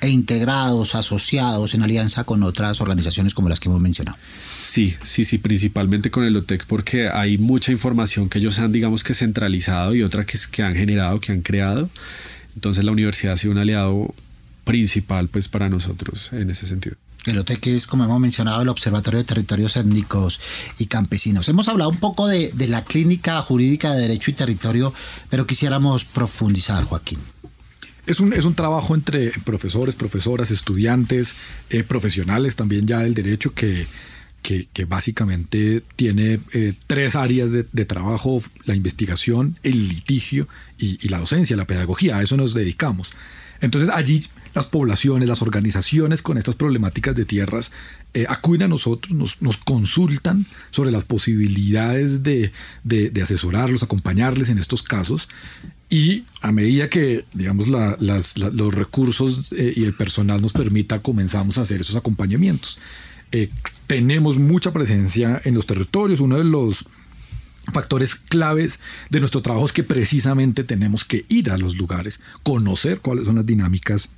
e integrados, asociados en alianza con otras organizaciones como las que hemos mencionado. Sí, sí, sí, principalmente con el OTEC porque hay mucha información que ellos han, digamos que centralizado y otra que, que han generado, que han creado. Entonces la universidad ha sido un aliado principal pues para nosotros en ese sentido. El OTEC es, como hemos mencionado, el Observatorio de Territorios Étnicos y Campesinos. Hemos hablado un poco de, de la clínica jurídica de Derecho y Territorio, pero quisiéramos profundizar, Joaquín. Es un, es un trabajo entre profesores, profesoras, estudiantes, eh, profesionales también ya del derecho que, que, básicamente tiene eh, tres áreas de, trabajo, la investigación, el litigio y, la docencia, la pedagogía, a eso nos dedicamos. Entonces allí las poblaciones, las organizaciones con estas problemáticas de tierras eh, acuden a nosotros, nos, consultan sobre las posibilidades de, asesorarlos, acompañarles en estos casos y a medida que, digamos, los recursos eh, y el personal nos permita, comenzamos a hacer esos acompañamientos. Eh, tenemos mucha presencia en los territorios. Uno de los factores claves de nuestro trabajo es que precisamente tenemos que ir a los lugares, conocer cuáles son las dinámicas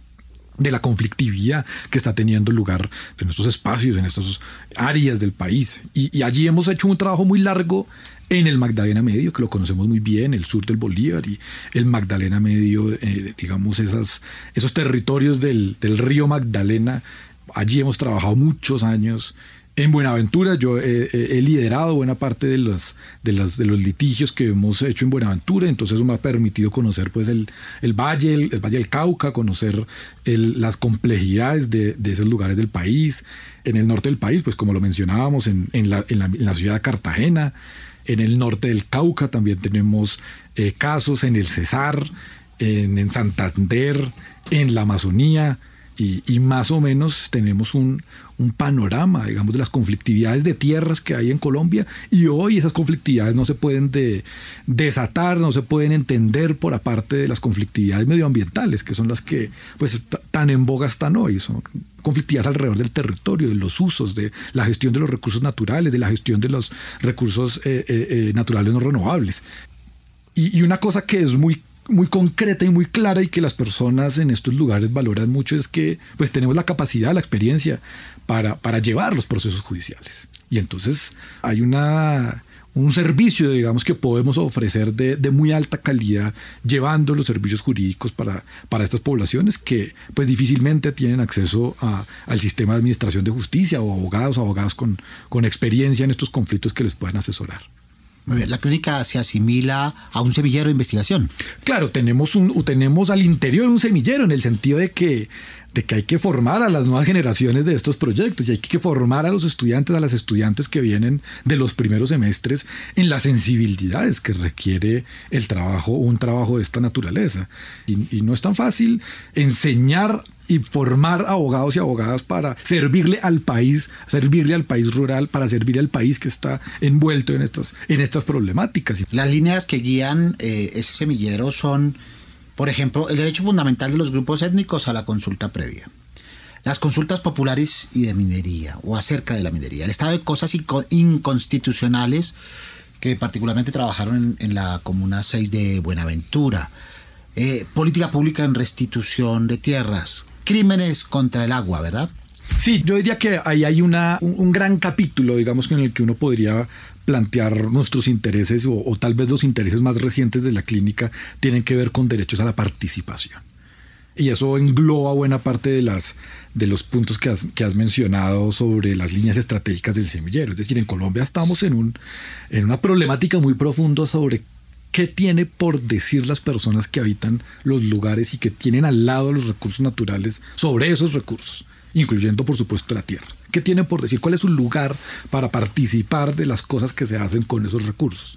de la conflictividad que está teniendo lugar en estos espacios, en estas áreas del país. Y, y allí hemos hecho un trabajo muy largo en el Magdalena Medio, que lo conocemos muy bien, el sur del Bolívar y el Magdalena Medio, eh, digamos, esas, esos territorios del, del, río Magdalena. Allí hemos trabajado muchos años. En Buenaventura yo he liderado buena parte de los, de, los, litigios que hemos hecho en Buenaventura, entonces eso me ha permitido conocer pues el, el valle, el, Valle del Cauca, conocer las complejidades de, de, esos lugares del país. En el norte del país, pues como lo mencionábamos, en, en, la, en la, en ciudad de Cartagena, en el norte del Cauca también tenemos eh, casos, en el Cesar, en, Santander, en la Amazonía, y, más o menos tenemos un, panorama, digamos, de las conflictividades de tierras que hay en Colombia y hoy esas conflictividades no se pueden desatar, no se pueden entender por aparte de las conflictividades medioambientales, que son las que pues tan en boga están hoy, son conflictivas alrededor del territorio, de los usos, de la gestión de los recursos naturales, de la gestión de los recursos eh, eh, eh, naturales no renovables. Y, y una cosa que es muy muy concreta y muy clara y que las personas en estos lugares valoran mucho es que pues tenemos la capacidad, la experiencia para, para llevar los procesos judiciales. Y entonces hay una, un servicio, digamos, que podemos ofrecer de, de, muy alta calidad, llevando los servicios jurídicos para, para estas poblaciones que pues difícilmente tienen acceso a, al sistema de administración de justicia o abogados, abogados con, con experiencia en estos conflictos que les puedan asesorar. La clínica se asimila a un semillero de investigación. Claro, tenemos, un, tenemos al interior un semillero en el sentido de que, de que hay que formar a las nuevas generaciones de estos proyectos y hay que formar a los estudiantes, a las estudiantes que vienen de los primeros semestres en las sensibilidades que requiere el trabajo, un trabajo de esta naturaleza. Y no es tan fácil enseñar y formar abogados y abogadas para servirle al país, servirle al país rural, para servirle al país que está envuelto en estas, en estas problemáticas. Las líneas que guían eh, ese semillero son, por ejemplo, el derecho fundamental de los grupos étnicos a la consulta previa. Las consultas populares y de minería, o acerca de la minería. El estado de cosas inconstitucionales que particularmente trabajaron en, en la Comuna 6 de Buenaventura. Eh, política pública en restitución de tierras, crímenes contra el agua, ¿verdad? Sí, yo diría que ahí hay una, un, gran capítulo, digamos, en el que uno podría plantear nuestros intereses o, tal vez los intereses más recientes de la clínica tienen que ver con derechos a la participación. Y eso engloba buena parte de, las, de los puntos que has, que has mencionado sobre las líneas estratégicas del semillero. Es decir, en Colombia estamos en, un, en una problemática muy profunda sobre ¿Qué tiene por decir las personas que habitan los lugares y que tienen al lado los recursos naturales sobre esos recursos, incluyendo por supuesto la tierra? ¿Qué tienen por decir? ¿Cuál es su lugar para participar de las cosas que se hacen con esos recursos?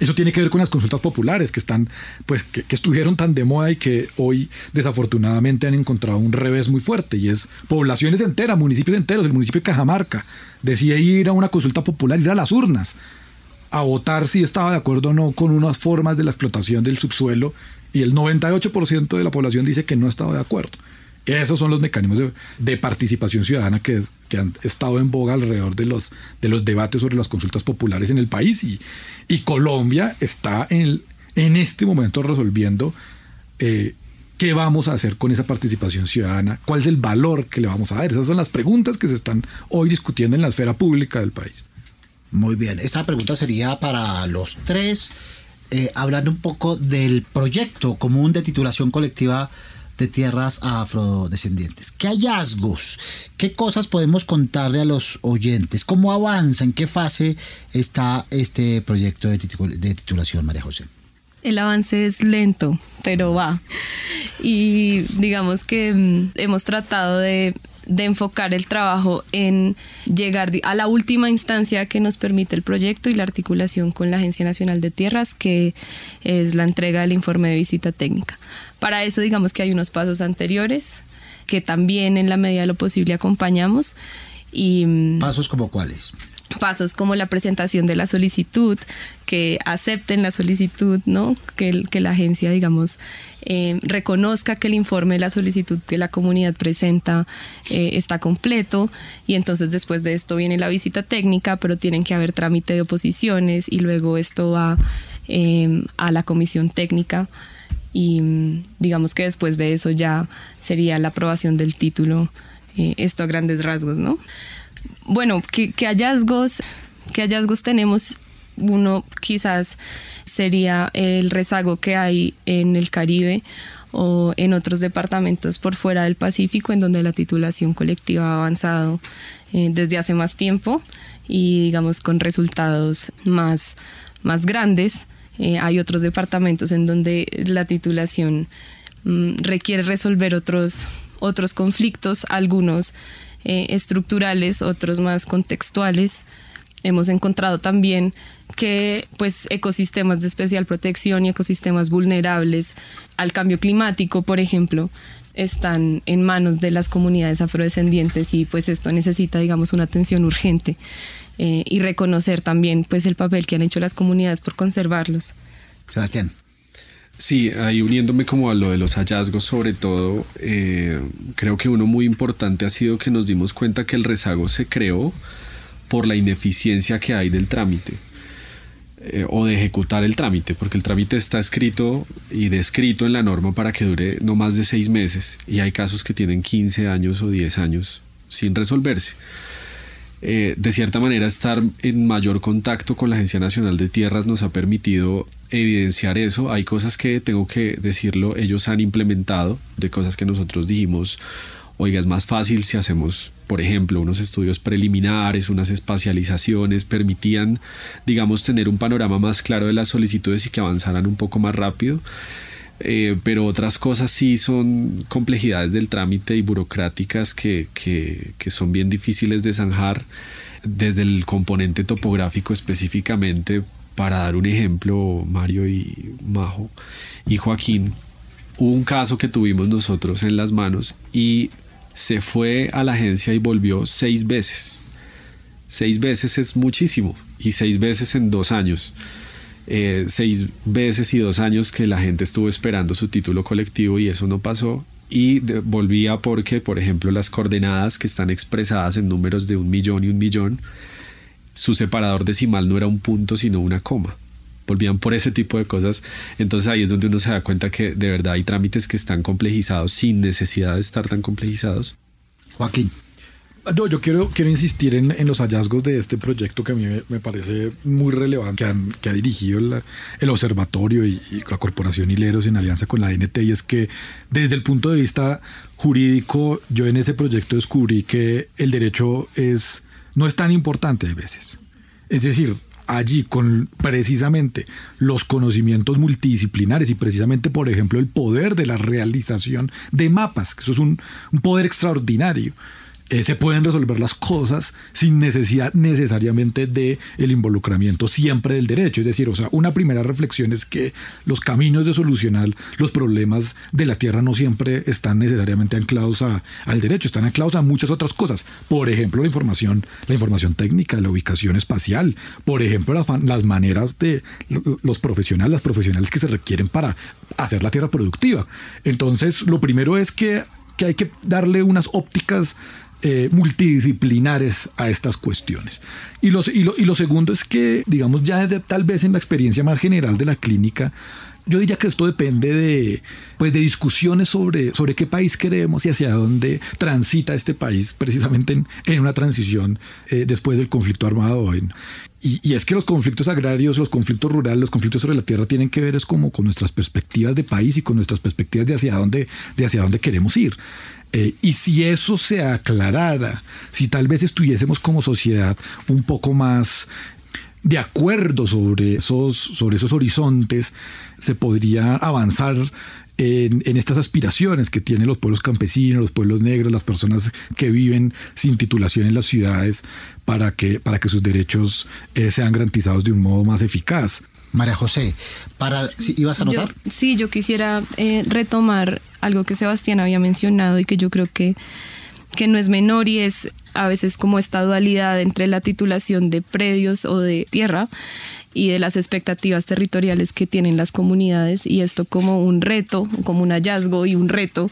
Eso tiene que ver con las consultas populares que están, pues, que, estuvieron tan de moda y que hoy desafortunadamente han encontrado un revés muy fuerte y es poblaciones enteras, municipios enteros, el municipio de Cajamarca decide ir a una consulta popular, ir a las urnas a votar si estaba de acuerdo o no con unas formas de la explotación del subsuelo y el 98% de la población dice que no estaba de acuerdo. Esos son los mecanismos de, participación ciudadana que, que, han estado en boga alrededor de los, de los debates sobre las consultas populares en el país y, y Colombia está en, en este momento resolviendo eh, qué vamos a hacer con esa participación ciudadana, cuál es el valor que le vamos a dar. Esas son las preguntas que se están hoy discutiendo en la esfera pública del país. Muy bien, esta pregunta sería para los tres, eh, hablando un poco del proyecto común de titulación colectiva de tierras afrodescendientes. ¿Qué hallazgos, qué cosas podemos contarle a los oyentes? ¿Cómo avanza, en qué fase está este proyecto de, de titulación, María José? El avance es lento, pero va. Y digamos que mm, hemos tratado de de enfocar el trabajo en llegar a la última instancia que nos permite el proyecto y la articulación con la Agencia Nacional de Tierras, que es la entrega del informe de visita técnica. Para eso digamos que hay unos pasos anteriores que también en la medida de lo posible acompañamos. Y, ¿Pasos como cuáles? Pasos como la presentación de la solicitud, que acepten la solicitud, ¿no? que, que la agencia, digamos, eh, reconozca que el informe de la solicitud que la comunidad presenta eh, está completo y entonces después de esto viene la visita técnica, pero tienen que haber trámite de oposiciones y luego esto va eh, a la comisión técnica y digamos que después de eso ya sería la aprobación del título, esto a grandes rasgos, ¿no? Bueno, ¿qué, hallazgos, qué hallazgos tenemos? Uno quizás sería el rezago que hay en el Caribe o en otros departamentos por fuera del Pacífico en donde la titulación colectiva ha avanzado eh, desde hace más tiempo y digamos con resultados más, más grandes. Eh, hay otros departamentos en donde la titulación mm, requiere resolver otros, otros conflictos, algunos eh, estructurales, otros más contextuales. Hemos encontrado también que pues ecosistemas de especial protección y ecosistemas vulnerables al cambio climático, por ejemplo, están en manos de las comunidades afrodescendientes y pues esto necesita digamos una atención urgente eh, y reconocer también pues el papel que han hecho las comunidades por conservarlos. Sebastián. Sí, ahí uniéndome como a lo de los hallazgos, sobre todo, eh, creo que uno muy importante ha sido que nos dimos cuenta que el rezago se creó por la ineficiencia que hay del trámite eh, o de ejecutar el trámite, porque el trámite está escrito y descrito en la norma para que dure no más de seis meses y hay casos que tienen 15 años o 10 años sin resolverse. Eh, de cierta manera estar en mayor contacto con la Agencia Nacional de Tierras nos ha permitido evidenciar eso. Hay cosas que tengo que decirlo, ellos han implementado, de cosas que nosotros dijimos, oiga, es más fácil si hacemos, por ejemplo, unos estudios preliminares, unas espacializaciones, permitían, digamos, tener un panorama más claro de las solicitudes y que avanzaran un poco más rápido. Eh, pero otras cosas sí son complejidades del trámite y burocráticas que, que, son bien difíciles de zanjar desde el componente topográfico específicamente. Para dar un ejemplo, Mario y Majo y Joaquín, hubo un caso que tuvimos nosotros en las manos y se fue a la agencia y volvió seis veces. Seis veces es muchísimo y seis veces en dos años. Eh, seis veces y dos años que la gente estuvo esperando su título colectivo y eso no pasó. Y volvía porque, por ejemplo, las coordenadas que están expresadas en números de un millón y un millón, su separador decimal no era un punto, sino una coma. Volvían por ese tipo de cosas. Entonces ahí es donde uno se da cuenta que de verdad hay trámites que están complejizados sin necesidad de estar tan complejizados. Joaquín. No, yo quiero, quiero insistir en, en, los hallazgos de este proyecto que a mí me, parece muy relevante, que, ha dirigido el, observatorio y, la Corporación Hileros en alianza con la NT, y es que desde el punto de vista jurídico, yo en ese proyecto descubrí que el derecho es, no es tan importante a veces. Es decir, allí con precisamente los conocimientos multidisciplinares y precisamente, por ejemplo, el poder de la realización de mapas, que eso es un poder extraordinario. Eh, se pueden resolver las cosas sin necesidad necesariamente de el involucramiento siempre del derecho. Es decir, o sea, una primera reflexión es que los caminos de solucionar los problemas de la tierra no siempre están necesariamente anclados a, al derecho, están anclados a muchas otras cosas. Por ejemplo, la información, la información técnica, la ubicación espacial, por ejemplo, las maneras de los profesionales, las profesionales que se requieren para hacer la tierra productiva. Entonces, lo primero es que que hay que darle unas ópticas eh, multidisciplinares a estas cuestiones. Y, y, lo, y, lo, segundo es que, digamos, ya tal vez en la experiencia más general de la clínica, yo diría que esto depende de, pues, de discusiones sobre, sobre qué país queremos y hacia dónde transita este país precisamente en, en una transición eh, después del conflicto armado. En, y, y, es que los conflictos agrarios, los conflictos rurales, los conflictos sobre la tierra tienen que ver es como con nuestras perspectivas de país y con nuestras perspectivas de hacia dónde, de hacia dónde queremos ir. Eh, y si eso se aclarara, si tal vez estuviésemos como sociedad un poco más de acuerdo sobre esos, sobre esos horizontes, se podría avanzar en, en, estas aspiraciones que tienen los pueblos campesinos, los pueblos negros, las personas que viven sin titulación en las ciudades para que, para que sus derechos eh, sean garantizados de un modo más eficaz. María José, para, ¿sí, ¿ibas a notar? Yo, sí, yo quisiera eh, retomar algo que Sebastián había mencionado y que yo creo que, que no es menor y es a veces como esta dualidad entre la titulación de predios o de tierra y de las expectativas territoriales que tienen las comunidades y esto como un reto, como un hallazgo y un reto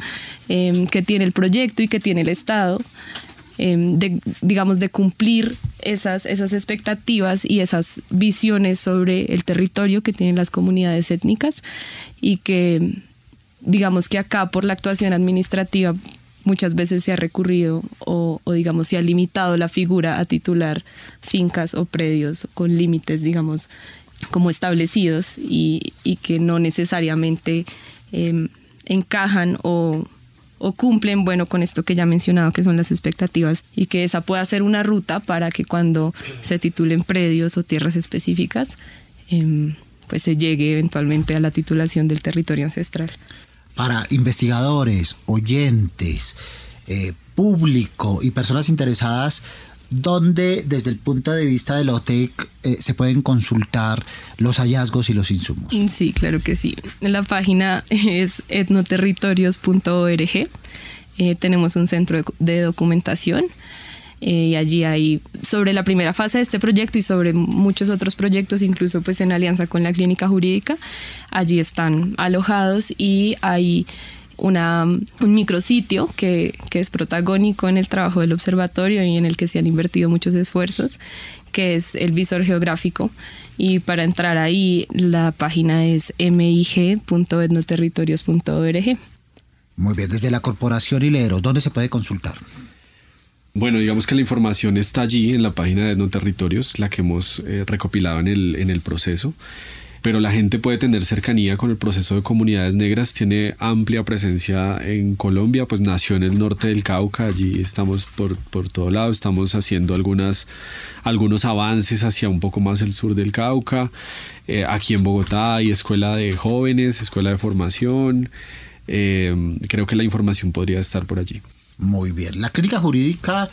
eh, que tiene el proyecto y que tiene el Estado de, digamos, de cumplir esas, esas expectativas y esas visiones sobre el territorio que tienen las comunidades étnicas y que, digamos, que acá por la actuación administrativa muchas veces se ha recurrido o, digamos se ha limitado la figura a titular fincas o predios con límites digamos como establecidos y, que no necesariamente eh, encajan o cumplen, bueno, con esto que ya he mencionado, que son las expectativas, y que esa pueda ser una ruta para que cuando se titulen predios o tierras específicas, eh, pues se llegue eventualmente a la titulación del territorio ancestral. Para investigadores, oyentes, eh, público y personas interesadas, donde desde el punto de vista de la OTEC eh, se pueden consultar los hallazgos y los insumos. Sí, claro que sí. La página es etnoterritorios.org. Eh, tenemos un centro de, de documentación eh, y allí hay sobre la primera fase de este proyecto y sobre muchos otros proyectos, incluso pues en alianza con la clínica jurídica, allí están alojados y hay una, un micrositio que, que es protagónico en el trabajo del observatorio y en el que se han invertido muchos esfuerzos, que es el visor geográfico. Y para entrar ahí, la página es mig.etnoterritorios.org. Muy bien, desde la Corporación Hilero, ¿dónde se puede consultar? Bueno, digamos que la información está allí en la página de Etnoterritorios, la que hemos eh, recopilado en el, en el proceso pero la gente puede tener cercanía con el proceso de comunidades negras, tiene amplia presencia en Colombia, pues nació en el norte del Cauca, allí estamos por, por todo lado, estamos haciendo algunos avances hacia un poco más el sur del Cauca, eh, aquí en Bogotá hay escuela de jóvenes, escuela de formación, eh, creo que la información podría estar por allí. Muy bien, la clínica jurídica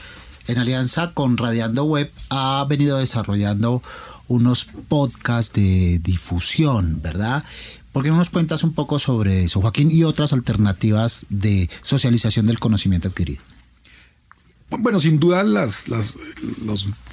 en alianza con Radiando Web ha venido desarrollando unos podcasts de difusión, ¿verdad? ¿Por qué no nos cuentas un poco sobre eso, Joaquín, y otras alternativas de socialización del conocimiento adquirido? Bueno, sin duda las, las,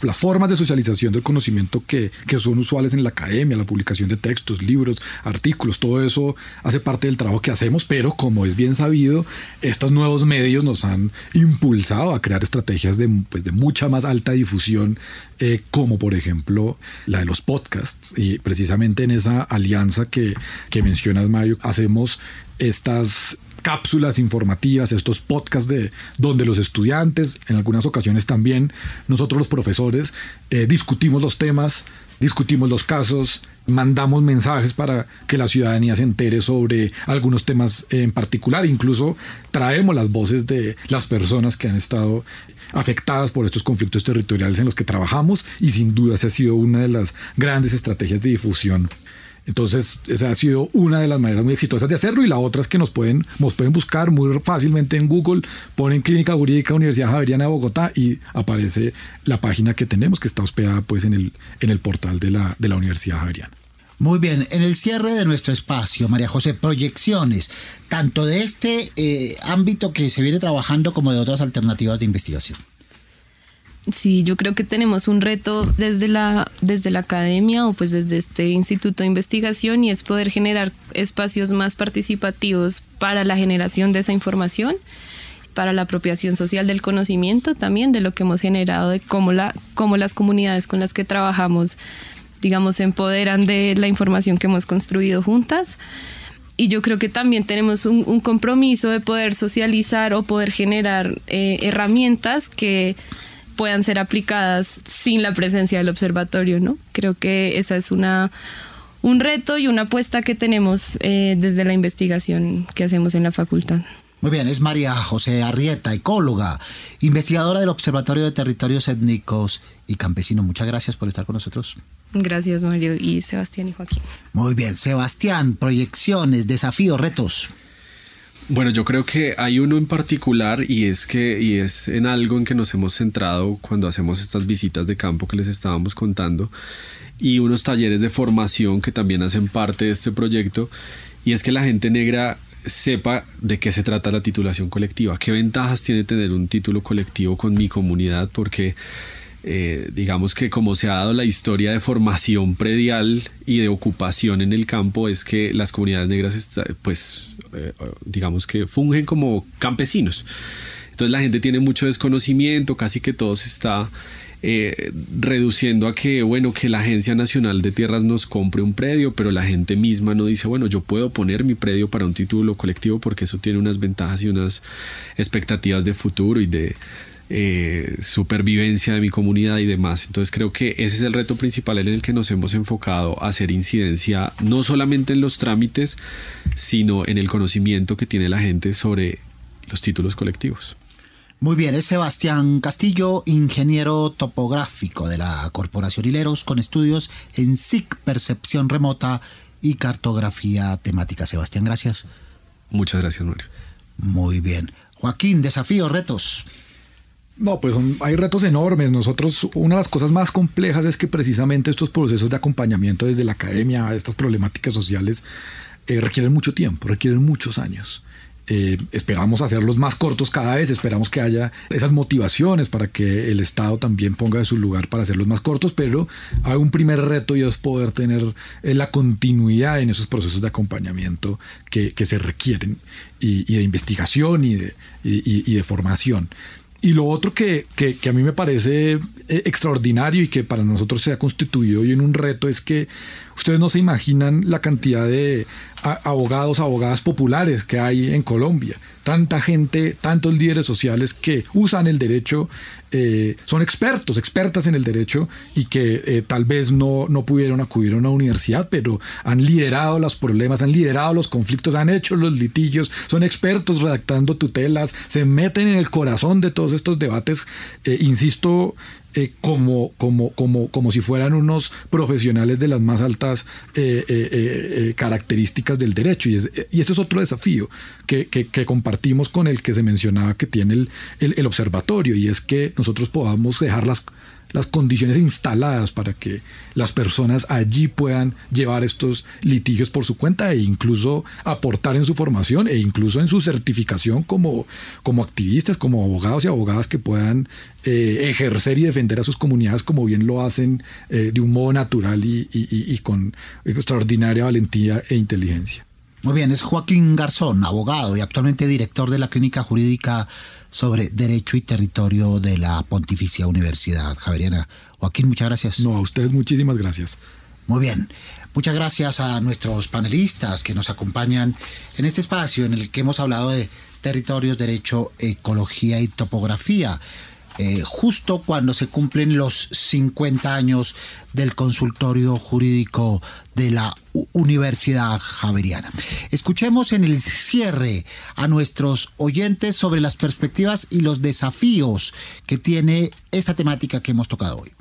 las formas de socialización del conocimiento que, que, son usuales en la academia, la publicación de textos, libros, artículos, todo eso hace parte del trabajo que hacemos, pero como es bien sabido, estos nuevos medios nos han impulsado a crear estrategias de, pues, de mucha más alta difusión, eh, como por ejemplo la de los podcasts. Y precisamente en esa alianza que, que mencionas, Mario, hacemos estas cápsulas informativas, estos podcasts de donde los estudiantes, en algunas ocasiones también nosotros los profesores, eh, discutimos los temas, discutimos los casos, mandamos mensajes para que la ciudadanía se entere sobre algunos temas en particular, incluso traemos las voces de las personas que han estado afectadas por estos conflictos territoriales en los que trabajamos y sin duda esa ha sido una de las grandes estrategias de difusión entonces, esa ha sido una de las maneras muy exitosas de hacerlo y la otra es que nos pueden, nos pueden buscar muy fácilmente en Google, ponen Clínica Jurídica Universidad Javeriana de Bogotá y aparece la página que tenemos que está hospedada pues en el, en el portal de la, de la Universidad Javeriana. Muy bien, en el cierre de nuestro espacio, María José, proyecciones, tanto de este eh, ámbito que se viene trabajando como de otras alternativas de investigación. Sí, yo creo que tenemos un reto desde la, desde la academia o pues desde este instituto de investigación y es poder generar espacios más participativos para la generación de esa información, para la apropiación social del conocimiento también, de lo que hemos generado, de cómo, la, cómo las comunidades con las que trabajamos, digamos, se empoderan de la información que hemos construido juntas. Y yo creo que también tenemos un, compromiso de poder socializar o poder generar eh, herramientas que puedan ser aplicadas sin la presencia del observatorio, ¿no? Creo que esa es una un reto y una apuesta que tenemos eh, desde la investigación que hacemos en la facultad. Muy bien, es María José Arrieta, ecóloga, investigadora del Observatorio de Territorios Étnicos y Campesino. Muchas gracias por estar con nosotros. Gracias, Mario, y Sebastián y Joaquín. Muy bien, Sebastián, proyecciones, desafíos, retos. Bueno, yo creo que hay uno en particular y es que y es en algo en que nos hemos centrado cuando hacemos estas visitas de campo que les estábamos contando. Y unos talleres de formación que también hacen parte de este proyecto. Y es que la gente negra sepa de qué se trata la titulación colectiva, qué ventajas tiene tener un título colectivo con mi comunidad porque eh, digamos que como se ha dado la historia de formación predial y de ocupación en el campo es que las comunidades negras pues eh, digamos que fungen como campesinos. Entonces la gente tiene mucho desconocimiento casi que todo se está eh, reduciendo a que, bueno, que la Agencia Nacional de Tierras nos compre un predio, pero la gente misma no dice, bueno, yo puedo poner mi predio para un título colectivo porque eso tiene unas ventajas y unas expectativas de futuro y de eh, supervivencia de mi comunidad y demás. Entonces creo que ese es el reto principal en el que nos hemos enfocado a hacer incidencia no solamente en los trámites, sino en el conocimiento que tiene la gente sobre los títulos colectivos. Muy bien, es Sebastián Castillo, ingeniero topográfico de la Corporación Hileros, con estudios en SIC, percepción remota y cartografía temática. Sebastián, gracias. Muchas gracias, Mario. Muy bien. Joaquín, desafíos, retos. No, pues hay retos enormes. Nosotros, una de las cosas más complejas es que precisamente estos procesos de acompañamiento desde la academia a estas problemáticas sociales eh, requieren mucho tiempo, requieren muchos años. Eh, esperamos hacerlos más cortos cada vez, esperamos que haya esas motivaciones para que el Estado también ponga de su lugar para hacerlos más cortos, pero hay un primer reto y es poder tener eh, la continuidad en esos procesos de acompañamiento que, se requieren y, de investigación y de formación. Y lo otro que, que, a mí me parece eh, extraordinario y que para nosotros se ha constituido hoy en un reto es que ustedes no se imaginan la cantidad de abogados, abogadas populares que hay en Colombia. Tanta gente, tantos líderes sociales que usan el derecho, eh, son expertos, expertas en el derecho y que eh, tal vez no, no pudieron acudir a una universidad, pero han liderado los problemas, han liderado los conflictos, han hecho los litigios, son expertos redactando tutelas, se meten en el corazón de todos estos debates, eh, insisto, eh, como, como, como, como si fueran unos profesionales de las más altas eh, eh, características del derecho. Y, y, ese es otro desafío que, que, compartimos con el que se mencionaba que tiene el, el, el observatorio, y es que nosotros podamos dejar las las condiciones instaladas para que las personas allí puedan llevar estos litigios por su cuenta e incluso aportar en su formación e incluso en su certificación como, como activistas, como abogados y abogadas que puedan eh, ejercer y defender a sus comunidades como bien lo hacen eh, de un modo natural y, y con extraordinaria valentía e inteligencia. Muy bien, es Joaquín Garzón, abogado y actualmente director de la Clínica Jurídica sobre Derecho y Territorio de la Pontificia Universidad Javeriana. Joaquín, muchas gracias. No, a ustedes muchísimas gracias. Muy bien. Muchas gracias a nuestros panelistas que nos acompañan en este espacio en el que hemos hablado de territorios, derecho, ecología y topografía. Eh, justo cuando se cumplen los 50 años del consultorio jurídico de la Universidad Javeriana. Escuchemos en el cierre a nuestros oyentes sobre las perspectivas y los desafíos que tiene esta temática que hemos tocado hoy.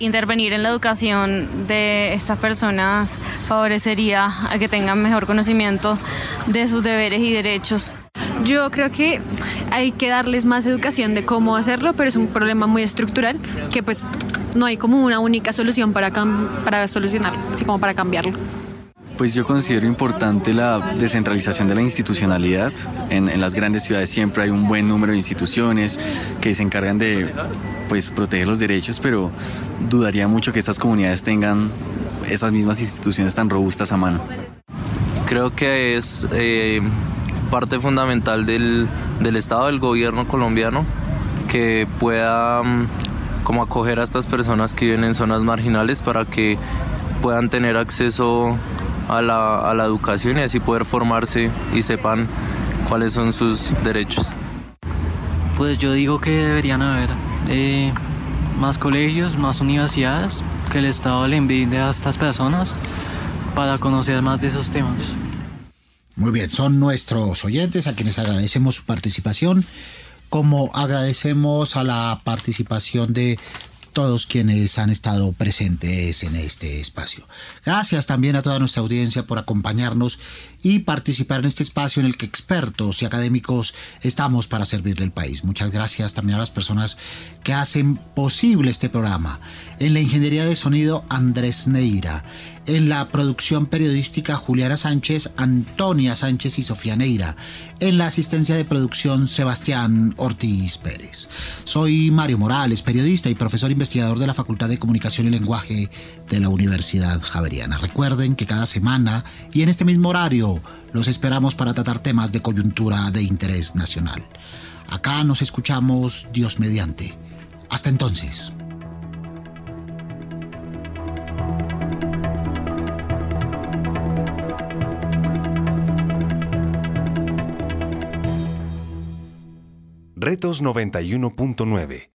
Intervenir en la educación de estas personas favorecería a que tengan mejor conocimiento de sus deberes y derechos. Yo creo que hay que darles más educación de cómo hacerlo, pero es un problema muy estructural que pues no hay como una única solución para, para solucionarlo, así como para cambiarlo. Pues yo considero importante la descentralización de la institucionalidad. En, las grandes ciudades siempre hay un buen número de instituciones que se encargan de pues, proteger los derechos, pero dudaría mucho que estas comunidades tengan esas mismas instituciones tan robustas a mano. Creo que es eh, parte fundamental del, del, Estado, del gobierno colombiano, que pueda mm, como acoger a estas personas que viven en zonas marginales para que puedan tener acceso a la, a la educación y así poder formarse y sepan cuáles son sus derechos. Pues yo digo que deberían haber eh, más colegios, más universidades, que el Estado le envíe a estas personas para conocer más de esos temas. Muy bien, son nuestros oyentes a quienes agradecemos su participación, como agradecemos a la participación de todos quienes han estado presentes en este espacio. Gracias también a toda nuestra audiencia por acompañarnos y participar en este espacio en el que expertos y académicos estamos para servirle al país. Muchas gracias también a las personas que hacen posible este programa. En la ingeniería de sonido, Andrés Neira en la producción periodística Juliana Sánchez, Antonia Sánchez y Sofía Neira. En la asistencia de producción Sebastián Ortiz Pérez. Soy Mario Morales, periodista y profesor investigador de la Facultad de Comunicación y Lenguaje de la Universidad Javeriana. Recuerden que cada semana y en este mismo horario los esperamos para tratar temas de coyuntura de interés nacional. Acá nos escuchamos Dios mediante. Hasta entonces. Retos 91.9